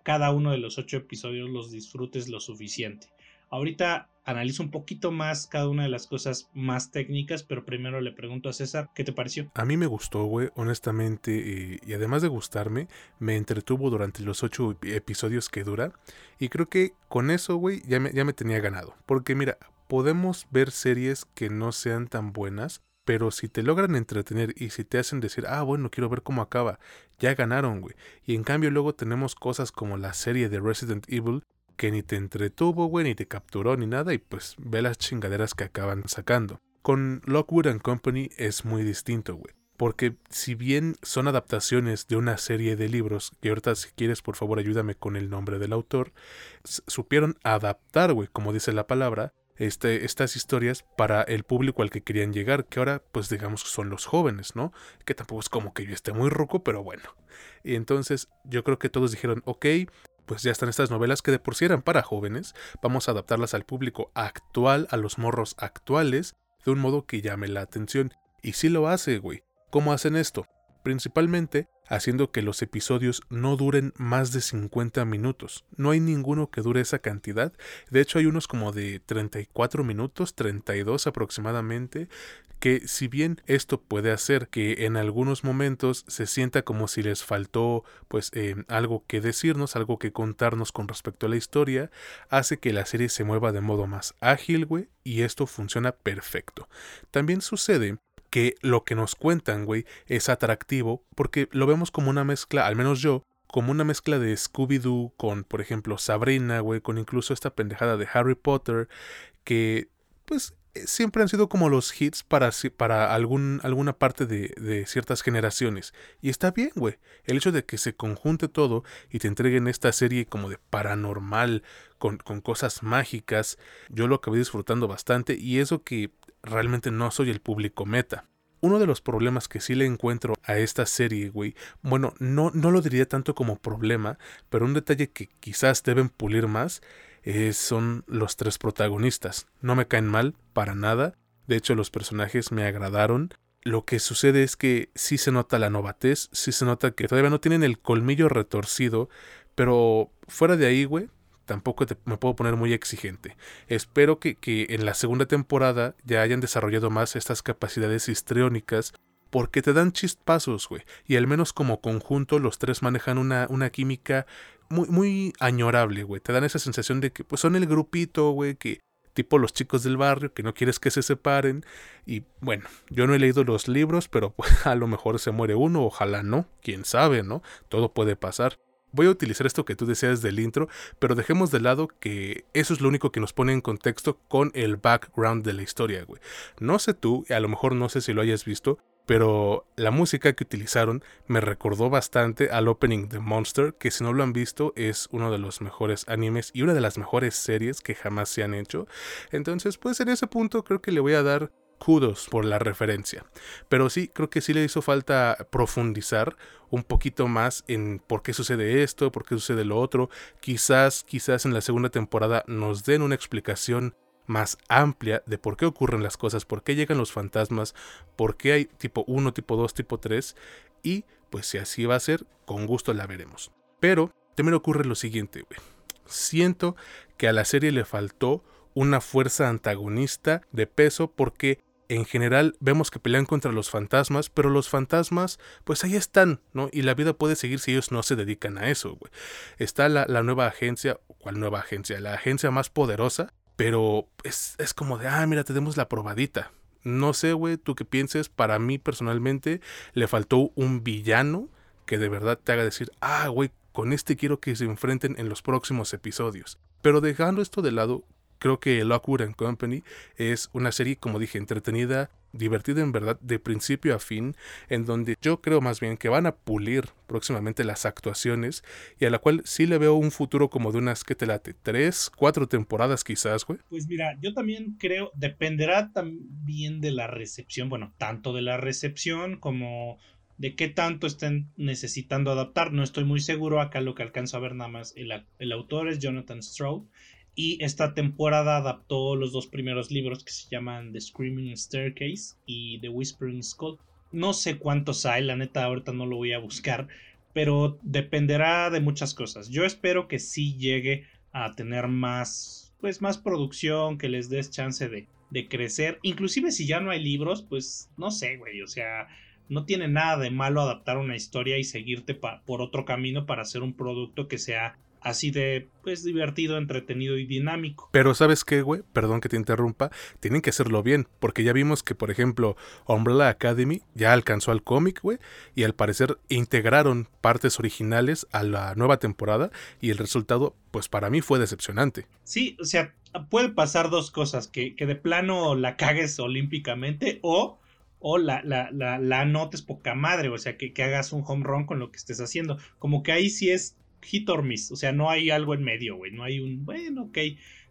Speaker 2: cada uno de los ocho episodios los disfrutes lo suficiente. Ahorita analizo un poquito más cada una de las cosas más técnicas, pero primero le pregunto a César, ¿qué te pareció?
Speaker 1: A mí me gustó, güey, honestamente, y además de gustarme, me entretuvo durante los ocho episodios que dura, y creo que con eso, güey, ya me, ya me tenía ganado, porque mira, podemos ver series que no sean tan buenas, pero si te logran entretener y si te hacen decir, ah, bueno, quiero ver cómo acaba, ya ganaron, güey. Y en cambio luego tenemos cosas como la serie de Resident Evil, que ni te entretuvo, güey, ni te capturó ni nada y pues ve las chingaderas que acaban sacando. Con Lockwood and Company es muy distinto, güey. Porque si bien son adaptaciones de una serie de libros, que ahorita si quieres por favor ayúdame con el nombre del autor, supieron adaptar, güey, como dice la palabra, este, estas historias para el público al que querían llegar, que ahora pues digamos son los jóvenes, ¿no? Que tampoco es como que yo esté muy roco, pero bueno. Y entonces yo creo que todos dijeron, ok, pues ya están estas novelas que de por sí eran para jóvenes, vamos a adaptarlas al público actual, a los morros actuales, de un modo que llame la atención. Y sí lo hace, güey. ¿Cómo hacen esto? Principalmente haciendo que los episodios no duren más de 50 minutos. No hay ninguno que dure esa cantidad. De hecho hay unos como de 34 minutos, 32 aproximadamente, que si bien esto puede hacer que en algunos momentos se sienta como si les faltó pues eh, algo que decirnos, algo que contarnos con respecto a la historia, hace que la serie se mueva de modo más ágil, güey, y esto funciona perfecto. También sucede que lo que nos cuentan, güey, es atractivo porque lo vemos como una mezcla, al menos yo, como una mezcla de Scooby-Doo con, por ejemplo, Sabrina, güey, con incluso esta pendejada de Harry Potter, que, pues, eh, siempre han sido como los hits para, para algún, alguna parte de, ciertas generaciones. Y está bien, güey. El hecho de que se conjunte todo y te entreguen esta serie como de paranormal, con, con cosas mágicas, yo lo acabé disfrutando bastante y eso que realmente no soy el público meta. Uno de los problemas que sí le encuentro a esta serie, güey, bueno, no, no lo diría tanto como problema, pero un detalle que quizás deben pulir más son los tres protagonistas. No me caen mal, para nada. De hecho, los personajes me agradaron. Lo que sucede es que sí se nota la novatez, sí se nota que todavía no tienen el colmillo retorcido, pero fuera de ahí, güey, tampoco me puedo poner muy exigente. Espero que, en la segunda temporada ya hayan desarrollado más estas capacidades histriónicas porque te dan chispazos, güey. Y al menos como conjunto los tres manejan una, una química muy, muy añorable, güey. Te dan esa sensación de que pues son el grupito, güey, que tipo los chicos del barrio, que no quieres que se separen. Y bueno, yo no he leído los libros, pero pues, *laughs* a lo mejor se muere uno, ojalá no, quién sabe, ¿no? Todo puede pasar. Voy a utilizar esto que tú decías del intro, pero dejemos de lado que eso es lo único que nos pone en contexto con el background de la historia, güey. No sé tú, a lo mejor no sé si lo hayas visto, pero la música que utilizaron me recordó bastante al opening de Monster, que si no lo han visto es uno de los mejores animes y una de las mejores series que jamás se han hecho. Entonces, pues en ese punto creo que le voy a dar por la referencia. Pero sí, creo que sí le hizo falta profundizar un poquito más en por qué sucede esto, por qué sucede lo otro. Quizás, quizás en la segunda temporada nos den una explicación más amplia de por qué ocurren las cosas, por qué llegan los fantasmas, por qué hay tipo 1, tipo 2, tipo 3 y pues si así va a ser, con gusto la veremos. Pero también ocurre lo siguiente, Siento que a la serie le faltó una fuerza antagonista de peso porque en general vemos que pelean contra los fantasmas, pero los fantasmas, pues ahí están, ¿no? Y la vida puede seguir si ellos no se dedican a eso, güey. Está la, nueva agencia, ¿cuál nueva agencia? La agencia más poderosa, pero es, es como de, ah, mira, tenemos la probadita. No sé, güey, tú qué pienses. Para mí, personalmente, le faltó un villano que de verdad te haga decir, ah, güey, con este quiero que se enfrenten en los próximos episodios. Pero dejando esto de lado, creo que Lockwood and Company es una serie, como dije, entretenida, divertida en verdad de principio a fin, en donde yo creo más bien que van a pulir próximamente las actuaciones y a la cual sí le veo un futuro como de unas que te late, tres, cuatro temporadas quizás, güey.
Speaker 2: Pues mira, yo también creo, dependerá también de la recepción, bueno, tanto de la recepción como de qué tanto estén necesitando adaptar. No estoy muy seguro, acá lo que alcanzo a ver nada más, el, el autor es Jonathan Stroud y esta temporada adaptó los dos primeros libros que se llaman The Screaming Staircase y The Whispering Skull. No sé cuántos hay, la neta ahorita no lo voy a buscar, pero dependerá de muchas cosas. Yo espero que sí llegue a tener más, pues más producción, que les des chance de, de crecer. Inclusive si ya no hay libros, pues no sé, güey, o sea, no tiene nada de malo adaptar una historia y seguirte por otro camino para hacer un producto que sea así de pues divertido, entretenido y dinámico.
Speaker 1: Pero sabes qué, güey, perdón que te interrumpa, tienen que hacerlo bien, porque ya vimos que por ejemplo Umbrella Academy ya alcanzó al cómic, güey, y al parecer integraron partes originales a la nueva temporada y el resultado pues para mí fue decepcionante.
Speaker 2: Sí, o sea, puede pasar dos cosas, que, que de plano la cagues olímpicamente o o la, la, la, la, anotes poca madre, o sea, que, que, hagas un home run con lo que estés haciendo. Como que ahí sí es hit or miss, o sea, no hay algo en medio, güey, no hay un, bueno, ok,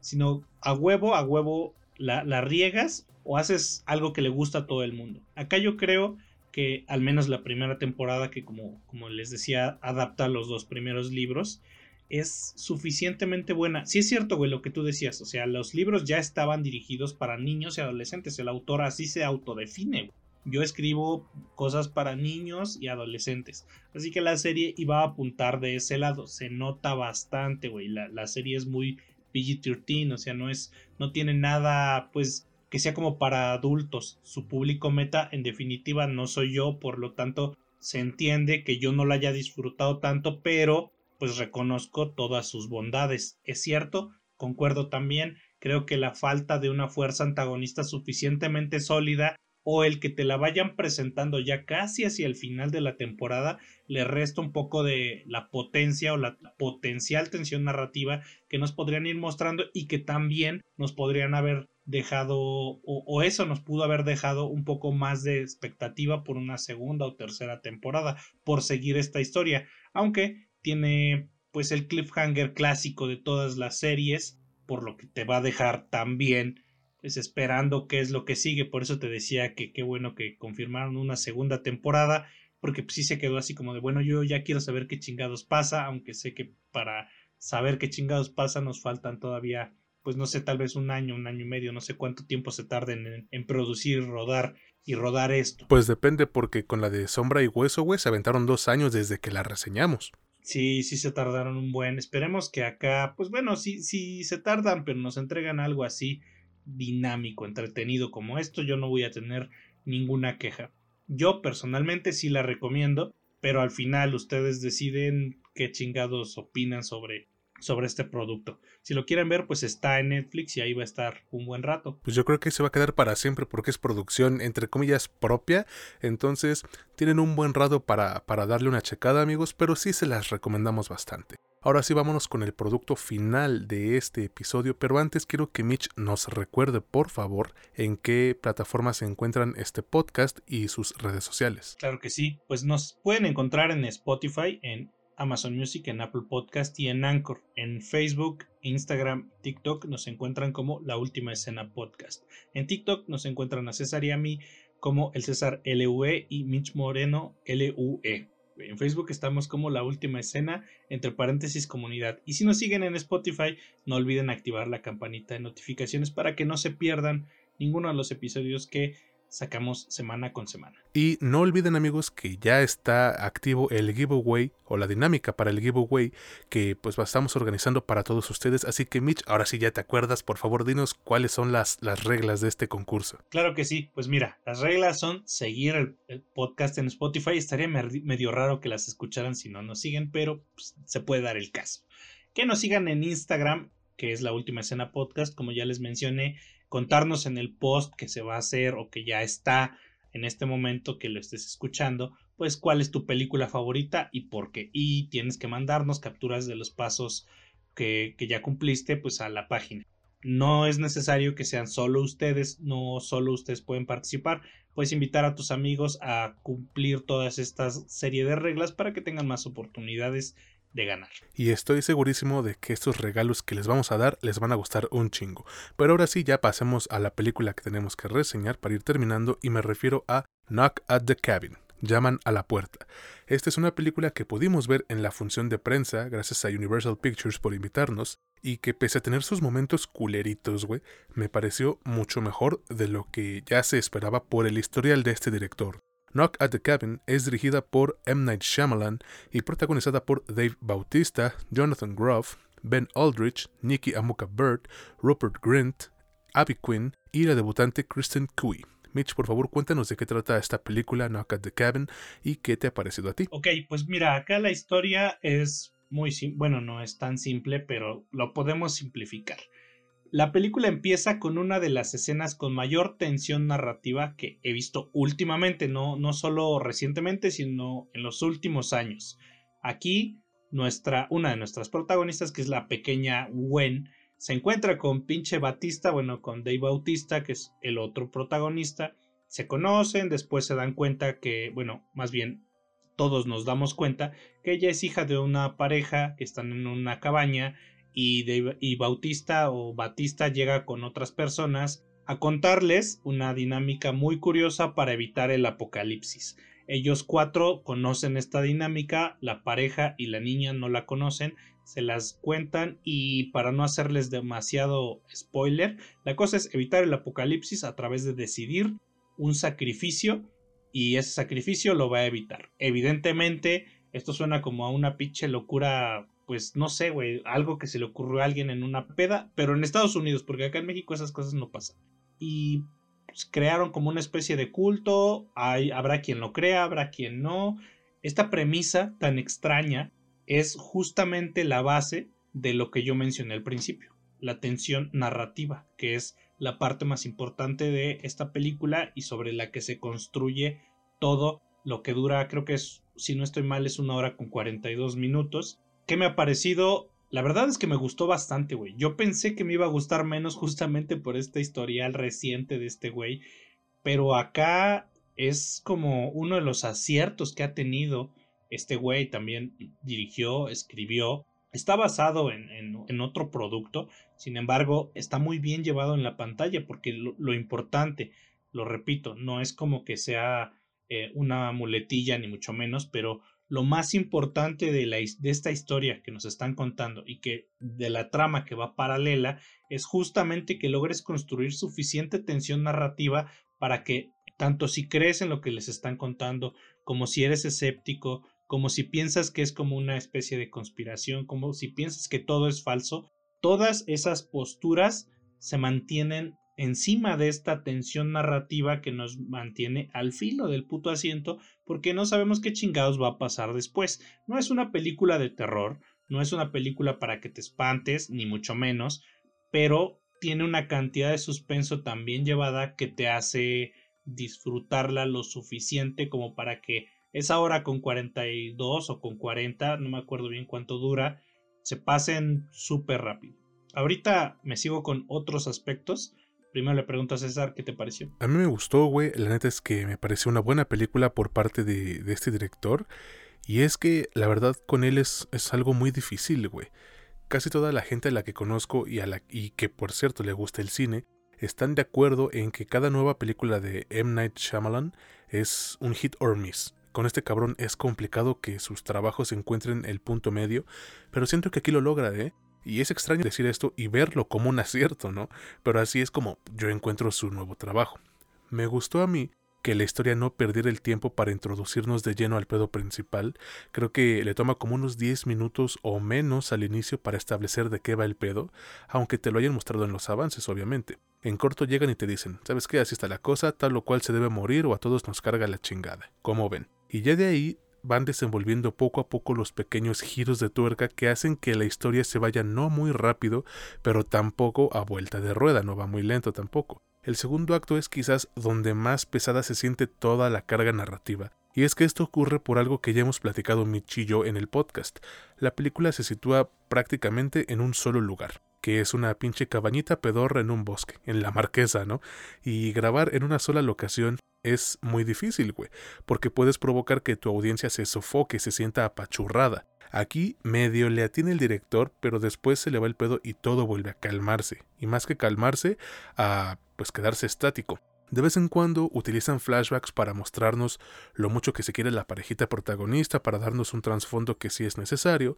Speaker 2: sino a huevo, a huevo la, la riegas o haces algo que le gusta a todo el mundo. Acá yo creo que al menos la primera temporada, que como, como les decía, adapta los dos primeros libros, es suficientemente buena. Sí es cierto, güey, lo que tú decías, o sea, los libros ya estaban dirigidos para niños y adolescentes, el autor así se autodefine, yo escribo cosas para niños y adolescentes. Así que la serie iba a apuntar de ese lado. Se nota bastante, güey. La, la, serie es muy PG-13, o sea, no es, no tiene nada, pues, que sea como para adultos. Su público meta, en definitiva, no soy yo, por lo tanto, se entiende que yo no la haya disfrutado tanto, pero, pues, reconozco todas sus bondades. Es cierto, concuerdo también. Creo que la falta de una fuerza antagonista suficientemente sólida o el que te la vayan presentando ya casi hacia el final de la temporada le resta un poco de la potencia o la potencial tensión narrativa que nos podrían ir mostrando y que también nos podrían haber dejado o, eso nos pudo haber dejado un poco más de expectativa por una segunda o tercera temporada por seguir esta historia. Aunque tiene pues el cliffhanger clásico de todas las series por lo que te va a dejar también pues esperando qué es lo que sigue. Por eso te decía que qué bueno que confirmaron una segunda temporada, porque pues, sí se quedó así como de, bueno, yo ya quiero saber qué chingados pasa, aunque sé que para saber qué chingados pasa nos faltan todavía, pues no sé, tal vez un año, un año y medio, no sé cuánto tiempo se tarden en, en producir, rodar y rodar esto.
Speaker 1: Pues depende, porque con la de Sombra y Hueso, güey, se aventaron dos años desde que la reseñamos.
Speaker 2: Sí, sí se tardaron un buen. Esperemos que acá, pues bueno, sí, sí se tardan, pero nos entregan algo así dinámico, entretenido como esto, yo no voy a tener ninguna queja. Yo personalmente sí la recomiendo, pero al final ustedes deciden qué chingados opinan sobre, sobre este producto. Si lo quieren ver, pues está en Netflix y ahí va a estar un buen rato.
Speaker 1: Pues yo creo que se va a quedar para siempre porque es producción entre comillas propia. Entonces tienen un buen rato para, para darle una checada amigos, pero sí se las recomendamos bastante. Ahora sí vámonos con el producto final de este episodio, pero antes quiero que Mitch nos recuerde por favor en qué plataformas se encuentran este podcast y sus redes sociales.
Speaker 2: Claro que sí, pues nos pueden encontrar en Spotify, en Amazon Music, en Apple Podcast y en Anchor. En Facebook, Instagram, TikTok nos encuentran como La Última Escena Podcast. En TikTok nos encuentran a César y a mí como el César LUE y Mitch Moreno LUE. En Facebook estamos como La Última Escena, entre paréntesis comunidad. Y si nos siguen en Spotify, no olviden activar la campanita de notificaciones para que no se pierdan ninguno de los episodios que sacamos semana con semana.
Speaker 1: Y no olviden amigos que ya está activo el giveaway o la dinámica para el giveaway que pues estamos organizando para todos ustedes. Así que Mitch, ahora sí ya te acuerdas, por favor dinos cuáles son las, las reglas de este concurso.
Speaker 2: Claro que sí, pues mira, las reglas son seguir el, podcast en Spotify. Estaría medio raro que las escucharan si no nos siguen, pero pues, se puede dar el caso. Que nos sigan en Instagram, que es la última escena podcast, como ya les mencioné contarnos en el post que se va a hacer o que ya está en este momento que lo estés escuchando, pues cuál es tu película favorita y por qué. Y tienes que mandarnos capturas de los pasos que, que ya cumpliste pues a la página. No es necesario que sean solo ustedes, no solo ustedes pueden participar. Puedes invitar a tus amigos a cumplir todas estas serie de reglas para que tengan más oportunidades de ganar.
Speaker 1: Y estoy segurísimo de que estos regalos que les vamos a dar les van a gustar un chingo. Pero ahora sí, ya pasemos a la película que tenemos que reseñar para ir terminando y me refiero a Knock at the Cabin. Llaman a la puerta. Esta es una película que pudimos ver en la función de prensa, gracias a Universal Pictures por invitarnos, y que pese a tener sus momentos culeritos, güey, me pareció mucho mejor de lo que ya se esperaba por el historial de este director. Knock at the Cabin es dirigida por M. Night Shyamalan y protagonizada por Dave Bautista, Jonathan Groff, Ben Aldrich, Nikki Amuka Bird, Rupert Grint, Abby Quinn y la debutante Kristen Cui. Mitch, por favor, cuéntanos de qué trata esta película Knock at the Cabin y qué te ha parecido a ti.
Speaker 2: Ok, pues mira, acá la historia es muy simple, bueno, no es tan simple, pero lo podemos simplificar. La película empieza con una de las escenas con mayor tensión narrativa que he visto últimamente, no, no solo recientemente, sino en los últimos años. Aquí, nuestra, una de nuestras protagonistas, que es la pequeña Gwen, se encuentra con pinche Batista, bueno, con Dave Bautista, que es el otro protagonista. Se conocen, después se dan cuenta que, bueno, más bien todos nos damos cuenta que ella es hija de una pareja que están en una cabaña y, Bautista o Batista llega con otras personas a contarles una dinámica muy curiosa para evitar el apocalipsis. Ellos cuatro conocen esta dinámica, la pareja y la niña no la conocen, se las cuentan y para no hacerles demasiado spoiler, la cosa es evitar el apocalipsis a través de decidir un sacrificio y ese sacrificio lo va a evitar. Evidentemente, esto suena como a una pinche locura pues no sé, güey, algo que se le ocurrió a alguien en una peda, pero en Estados Unidos, porque acá en México esas cosas no pasan. Y pues, crearon como una especie de culto, hay, habrá quien lo crea, habrá quien no. Esta premisa tan extraña es justamente la base de lo que yo mencioné al principio, la tensión narrativa, que es la parte más importante de esta película y sobre la que se construye todo lo que dura, creo que es, si no estoy mal, es una hora con 42 minutos ¿Qué me ha parecido? La verdad es que me gustó bastante, güey. Yo pensé que me iba a gustar menos justamente por este historial reciente de este güey. Pero acá es como uno de los aciertos que ha tenido este güey. También dirigió, escribió. Está basado en, otro producto. Sin embargo, está muy bien llevado en la pantalla porque lo, importante, lo repito, no es como que sea eh, una muletilla ni mucho menos, pero lo más importante de, la, esta historia que nos están contando y que de la trama que va paralela es justamente que logres construir suficiente tensión narrativa para que tanto si crees en lo que les están contando como si eres escéptico, como si piensas que es como una especie de conspiración, como si piensas que todo es falso, todas esas posturas se mantienen encima de esta tensión narrativa que nos mantiene al filo del puto asiento porque no sabemos qué chingados va a pasar después. No es una película de terror, No es una película para que te espantes, ni mucho menos, pero tiene una cantidad de suspenso tan bien llevada que te hace disfrutarla lo suficiente como para que esa hora con 42 o con 40, no me acuerdo bien cuánto dura, se pasen súper rápido. Ahorita me sigo con otros aspectos. Primero le pregunto a César qué te pareció.
Speaker 1: A mí me gustó, güey. La neta es que me pareció una buena película por parte de, este director. Y es que la verdad con él es, es algo muy difícil, güey. Casi toda la gente a la que conozco y, a la, y que por cierto le gusta el cine, están de acuerdo en que cada nueva película de M. Night Shyamalan es un hit or miss. Con este cabrón es complicado que sus trabajos encuentren el punto medio, pero siento que aquí lo logra, ¿eh? Y es extraño decir esto y verlo como un acierto, ¿no? Pero así es como yo encuentro su nuevo trabajo. Me gustó a mí que la historia no perdiera el tiempo para introducirnos de lleno al pedo principal. Creo que le toma como unos 10 minutos o menos al inicio para establecer de qué va el pedo, aunque te lo hayan mostrado en los avances, obviamente. En corto llegan y te dicen, ¿sabes qué? Así está la cosa, tal o cual se debe morir o a todos nos carga la chingada. Como ven. Y ya de ahí van desenvolviendo poco a poco los pequeños giros de tuerca que hacen que la historia se vaya no muy rápido, pero tampoco a vuelta de rueda, no va muy lento tampoco. El segundo acto es quizás donde más pesada se siente toda la carga narrativa, y es que esto ocurre por algo que ya hemos platicado Michi en el podcast. La película se sitúa prácticamente en un solo lugar que es una pinche cabañita pedorra en un bosque, en la marquesa, ¿no? Y grabar en una sola locación es muy difícil, güey, porque puedes provocar que tu audiencia se sofoque, se sienta apachurrada. Aquí medio le atiene el director, pero después se le va el pedo y todo vuelve a calmarse. Y más que calmarse, a pues quedarse estático. De vez en cuando utilizan flashbacks para mostrarnos lo mucho que se quiere la parejita protagonista, para darnos un trasfondo que sí es necesario,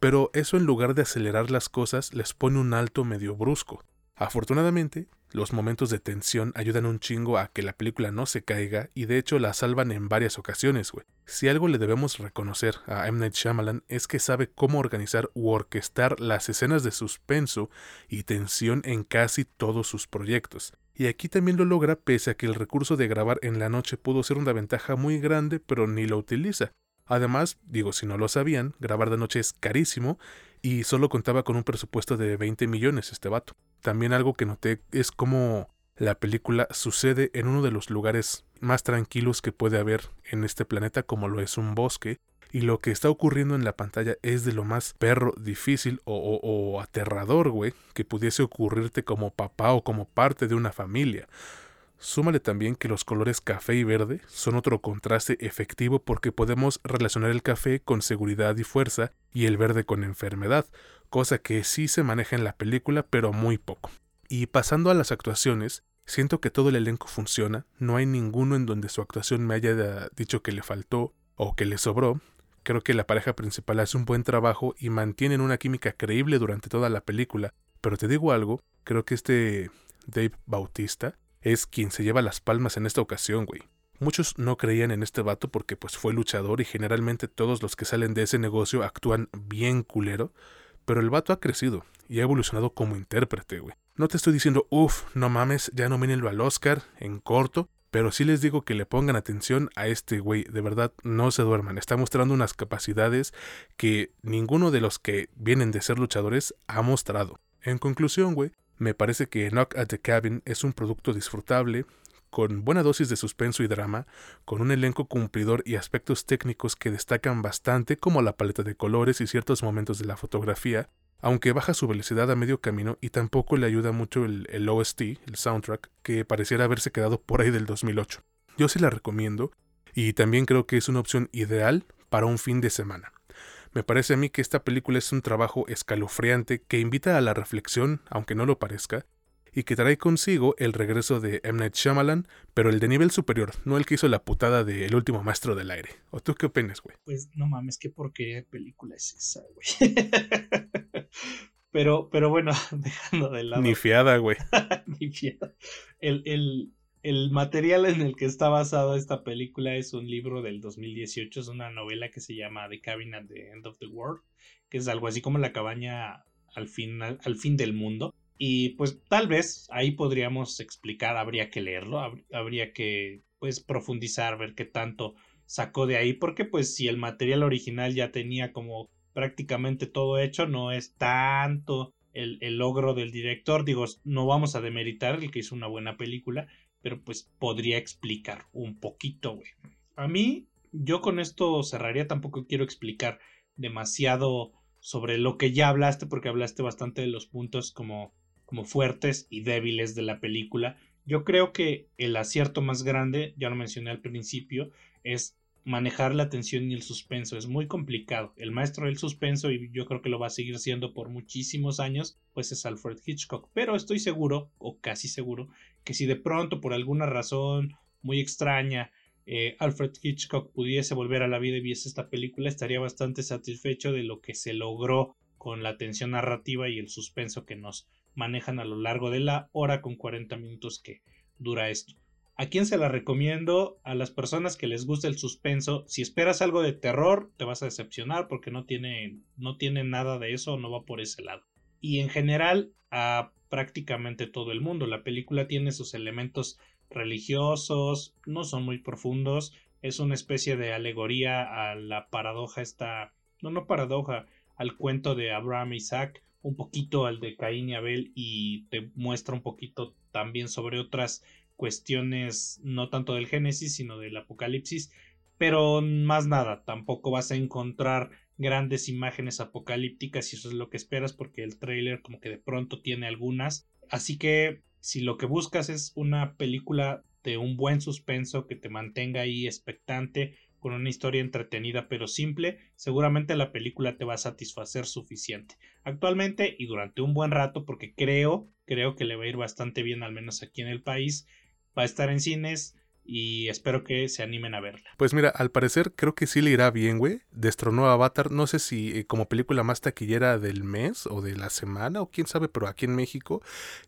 Speaker 1: pero eso en lugar de acelerar las cosas les pone un alto medio brusco. Afortunadamente, los momentos de tensión ayudan un chingo a que la película no se caiga y de hecho la salvan en varias ocasiones, güey. Si algo le debemos reconocer a M. Night Shyamalan es que sabe cómo organizar u orquestar las escenas de suspenso y tensión en casi todos sus proyectos. Y aquí también lo logra pese a que el recurso de grabar en la noche pudo ser una ventaja muy grande, pero ni lo utiliza. Además, digo, si no lo sabían, grabar de noche es carísimo y solo contaba con un presupuesto de 20 millones este vato. También algo que noté es cómo la película sucede en uno de los lugares más tranquilos que puede haber en este planeta como lo es un bosque y lo que está ocurriendo en la pantalla es de lo más perro, difícil o, o aterrador, güey, que pudiese ocurrirte como papá o como parte de una familia. Súmale también que los colores café y verde son otro contraste efectivo porque podemos relacionar el café con seguridad y fuerza y el verde con enfermedad, cosa que sí se maneja en la película pero muy poco. Y pasando a las actuaciones, siento que todo el elenco funciona, no hay ninguno en donde su actuación me haya dicho que le faltó o que le sobró. Creo que la pareja principal hace un buen trabajo y mantienen una química creíble durante toda la película, pero te digo algo, creo que este Dave Bautista es quien se lleva las palmas en esta ocasión, güey. Muchos no creían en este vato porque pues fue luchador y generalmente todos los que salen de ese negocio actúan bien culero, pero el vato ha crecido y ha evolucionado como intérprete, güey. No te estoy diciendo, uff, no mames, ya nomínenlo al Oscar en corto, pero sí les digo que le pongan atención a este güey, de verdad no se duerman, está mostrando unas capacidades que ninguno de los que vienen de ser luchadores ha mostrado. En conclusión, güey, me parece que Knock at the Cabin es un producto disfrutable, con buena dosis de suspenso y drama, con un elenco cumplidor y aspectos técnicos que destacan bastante como la paleta de colores y ciertos momentos de la fotografía, aunque baja su velocidad a medio camino y tampoco le ayuda mucho el, OST, el soundtrack, que pareciera haberse quedado por ahí del 2008. Yo sí la recomiendo y también creo que es una opción ideal para un fin de semana. Me parece a mí que esta película es un trabajo escalofriante que invita a la reflexión, aunque no lo parezca, y que trae consigo el regreso de M. Night Shyamalan, pero el de nivel superior, no el que hizo la putada de El último maestro del aire. ¿O tú qué opinas, güey?
Speaker 2: Pues no mames, qué porquería de película es esa, güey. *laughs* pero, pero bueno, *laughs* dejando de lado.
Speaker 1: Ni fiada, güey. *laughs*
Speaker 2: Ni fiada. El, el, el material en el que está basado esta película es un libro del 2018, es una novela que se llama The Cabin at the End of the World, que es algo así como la cabaña al fin, al, fin del mundo. Y pues tal vez ahí podríamos explicar, habría que leerlo, habría que pues profundizar, ver qué tanto sacó de ahí, porque pues si el material original ya tenía como prácticamente todo hecho, no es tanto el, logro del director, digo, no vamos a demeritar el que hizo una buena película, pero pues podría explicar un poquito, güey. A mí, yo con esto cerraría, tampoco quiero explicar demasiado sobre lo que ya hablaste, porque hablaste bastante de los puntos como, como fuertes y débiles de la película. Yo creo que el acierto más grande, ya lo mencioné al principio, es manejar la tensión y el suspenso. Es muy complicado. El maestro del suspenso, y yo creo que lo va a seguir siendo por muchísimos años, pues es Alfred Hitchcock. Pero estoy seguro, o casi seguro, que si de pronto, por alguna razón muy extraña, eh, Alfred Hitchcock pudiese volver a la vida y viese esta película, estaría bastante satisfecho de lo que se logró con la tensión narrativa y el suspenso que nos manejan a lo largo de la hora con 40 minutos que dura esto. ¿A quién se la recomiendo? A las personas que les gusta el suspenso. Si esperas algo de terror, te vas a decepcionar porque no tiene, no tiene nada de eso, no va por ese lado. Y en general, a prácticamente todo el mundo. La película tiene sus elementos religiosos, no son muy profundos. Es una especie de alegoría a la paradoja, esta. No, no paradoja, al cuento de Abraham Isaac, un poquito al de Caín y Abel, y te muestra un poquito también sobre otras cuestiones no tanto del Génesis, sino del Apocalipsis, pero más nada, tampoco vas a encontrar grandes imágenes apocalípticas y eso es lo que esperas porque el trailer como que de pronto tiene algunas. Así que si lo que buscas es una película de un buen suspenso que te mantenga ahí expectante, con una historia entretenida pero simple, seguramente la película te va a satisfacer suficiente. Actualmente y durante un buen rato, porque creo, creo que le va a ir bastante bien, al menos aquí en el país, va a estar en cines y espero que se animen a verla.
Speaker 1: Pues mira, al parecer creo que sí le irá bien, güey. Destronó a Avatar, no sé si eh, como película más taquillera del mes o de la semana o quién sabe, pero aquí en México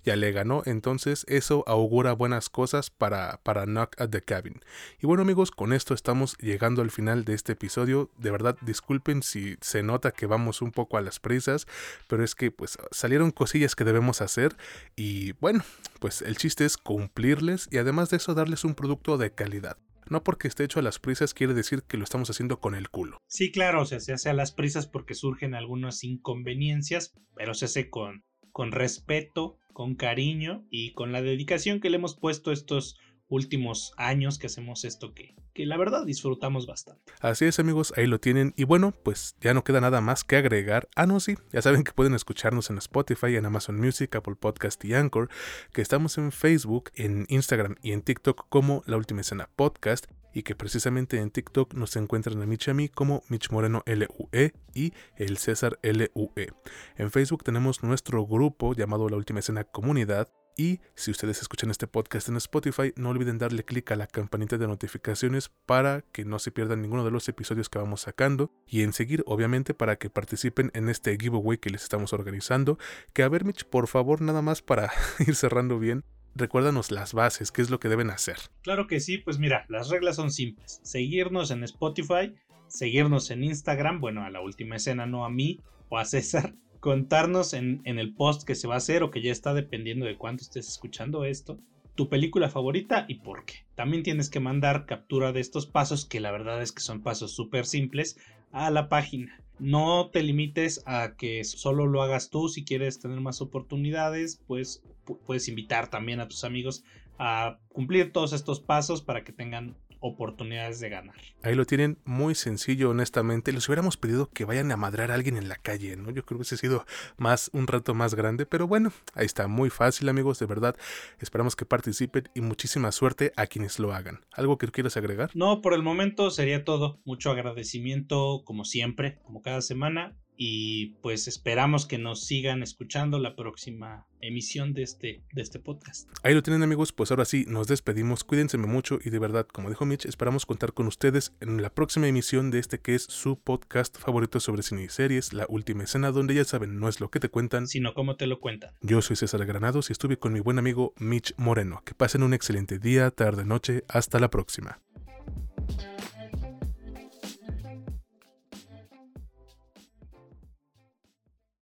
Speaker 1: ya le ganó, entonces eso augura buenas cosas para, para Knock at the Cabin. Y bueno amigos, con esto estamos llegando al final de este episodio. De verdad, disculpen si se nota que vamos un poco a las prisas, pero es que pues salieron cosillas que debemos hacer y bueno, pues el chiste es cumplirles y además de eso darles un producto de calidad. No porque esté hecho a las prisas quiere decir que lo estamos haciendo con el culo.
Speaker 2: Sí, claro, o sea, se hace a las prisas porque surgen algunas inconveniencias, pero se hace con, con respeto, con cariño y con la dedicación que le hemos puesto estos últimos años que hacemos esto que, que la verdad disfrutamos bastante.
Speaker 1: Así es amigos, ahí lo tienen. Y bueno, pues ya no queda nada más que agregar. Ah, no, sí, ya saben que pueden escucharnos en Spotify, en Amazon Music, Apple Podcast y Anchor, que estamos en Facebook, en Instagram y en TikTok como La Última Escena Podcast y que precisamente en TikTok nos encuentran a Mitch y a mí como Mitch Moreno LUE y el César LUE. En Facebook tenemos nuestro grupo llamado La Última Escena Comunidad y si ustedes escuchan este podcast en Spotify, no olviden darle clic a la campanita de notificaciones para que no se pierdan ninguno de los episodios que vamos sacando. Y en seguir, obviamente, para que participen en este giveaway que les estamos organizando. Que a ver, Mitch, por favor, nada más para *laughs* ir cerrando bien. Recuérdanos las bases, qué es lo que deben hacer.
Speaker 2: Claro que sí, pues mira, las reglas son simples. Seguirnos en Spotify, seguirnos en Instagram, bueno, a la última escena, no a mí o a César contarnos en, el post que se va a hacer o que ya está dependiendo de cuánto estés escuchando esto, tu película favorita y por qué. También tienes que mandar captura de estos pasos, que la verdad es que son pasos súper simples, a la página. No te limites a que solo lo hagas tú si quieres tener más oportunidades, pues puedes invitar también a tus amigos a cumplir todos estos pasos para que tengan oportunidades de ganar.
Speaker 1: Ahí lo tienen muy sencillo, honestamente. Les hubiéramos pedido que vayan a madrar a alguien en la calle, ¿no? Yo creo que ese ha sido más un reto más grande, pero bueno, ahí está, muy fácil, amigos, de verdad. Esperamos que participen y muchísima suerte a quienes lo hagan. ¿Algo que quieras agregar?
Speaker 2: No, por el momento sería todo. Mucho agradecimiento, como siempre, como cada semana y pues esperamos que nos sigan escuchando la próxima emisión de este, de este podcast.
Speaker 1: Ahí lo tienen amigos, pues ahora sí, nos despedimos, cuídense mucho y de verdad, como dijo Mitch, esperamos contar con ustedes en la próxima emisión de este que es su podcast favorito sobre cine y series, La Última Escena, donde ya saben, no es lo que te cuentan,
Speaker 2: sino cómo te lo cuentan.
Speaker 1: Yo soy César Granados y estuve con mi buen amigo Mitch Moreno. Que pasen un excelente día, tarde, noche, hasta la próxima.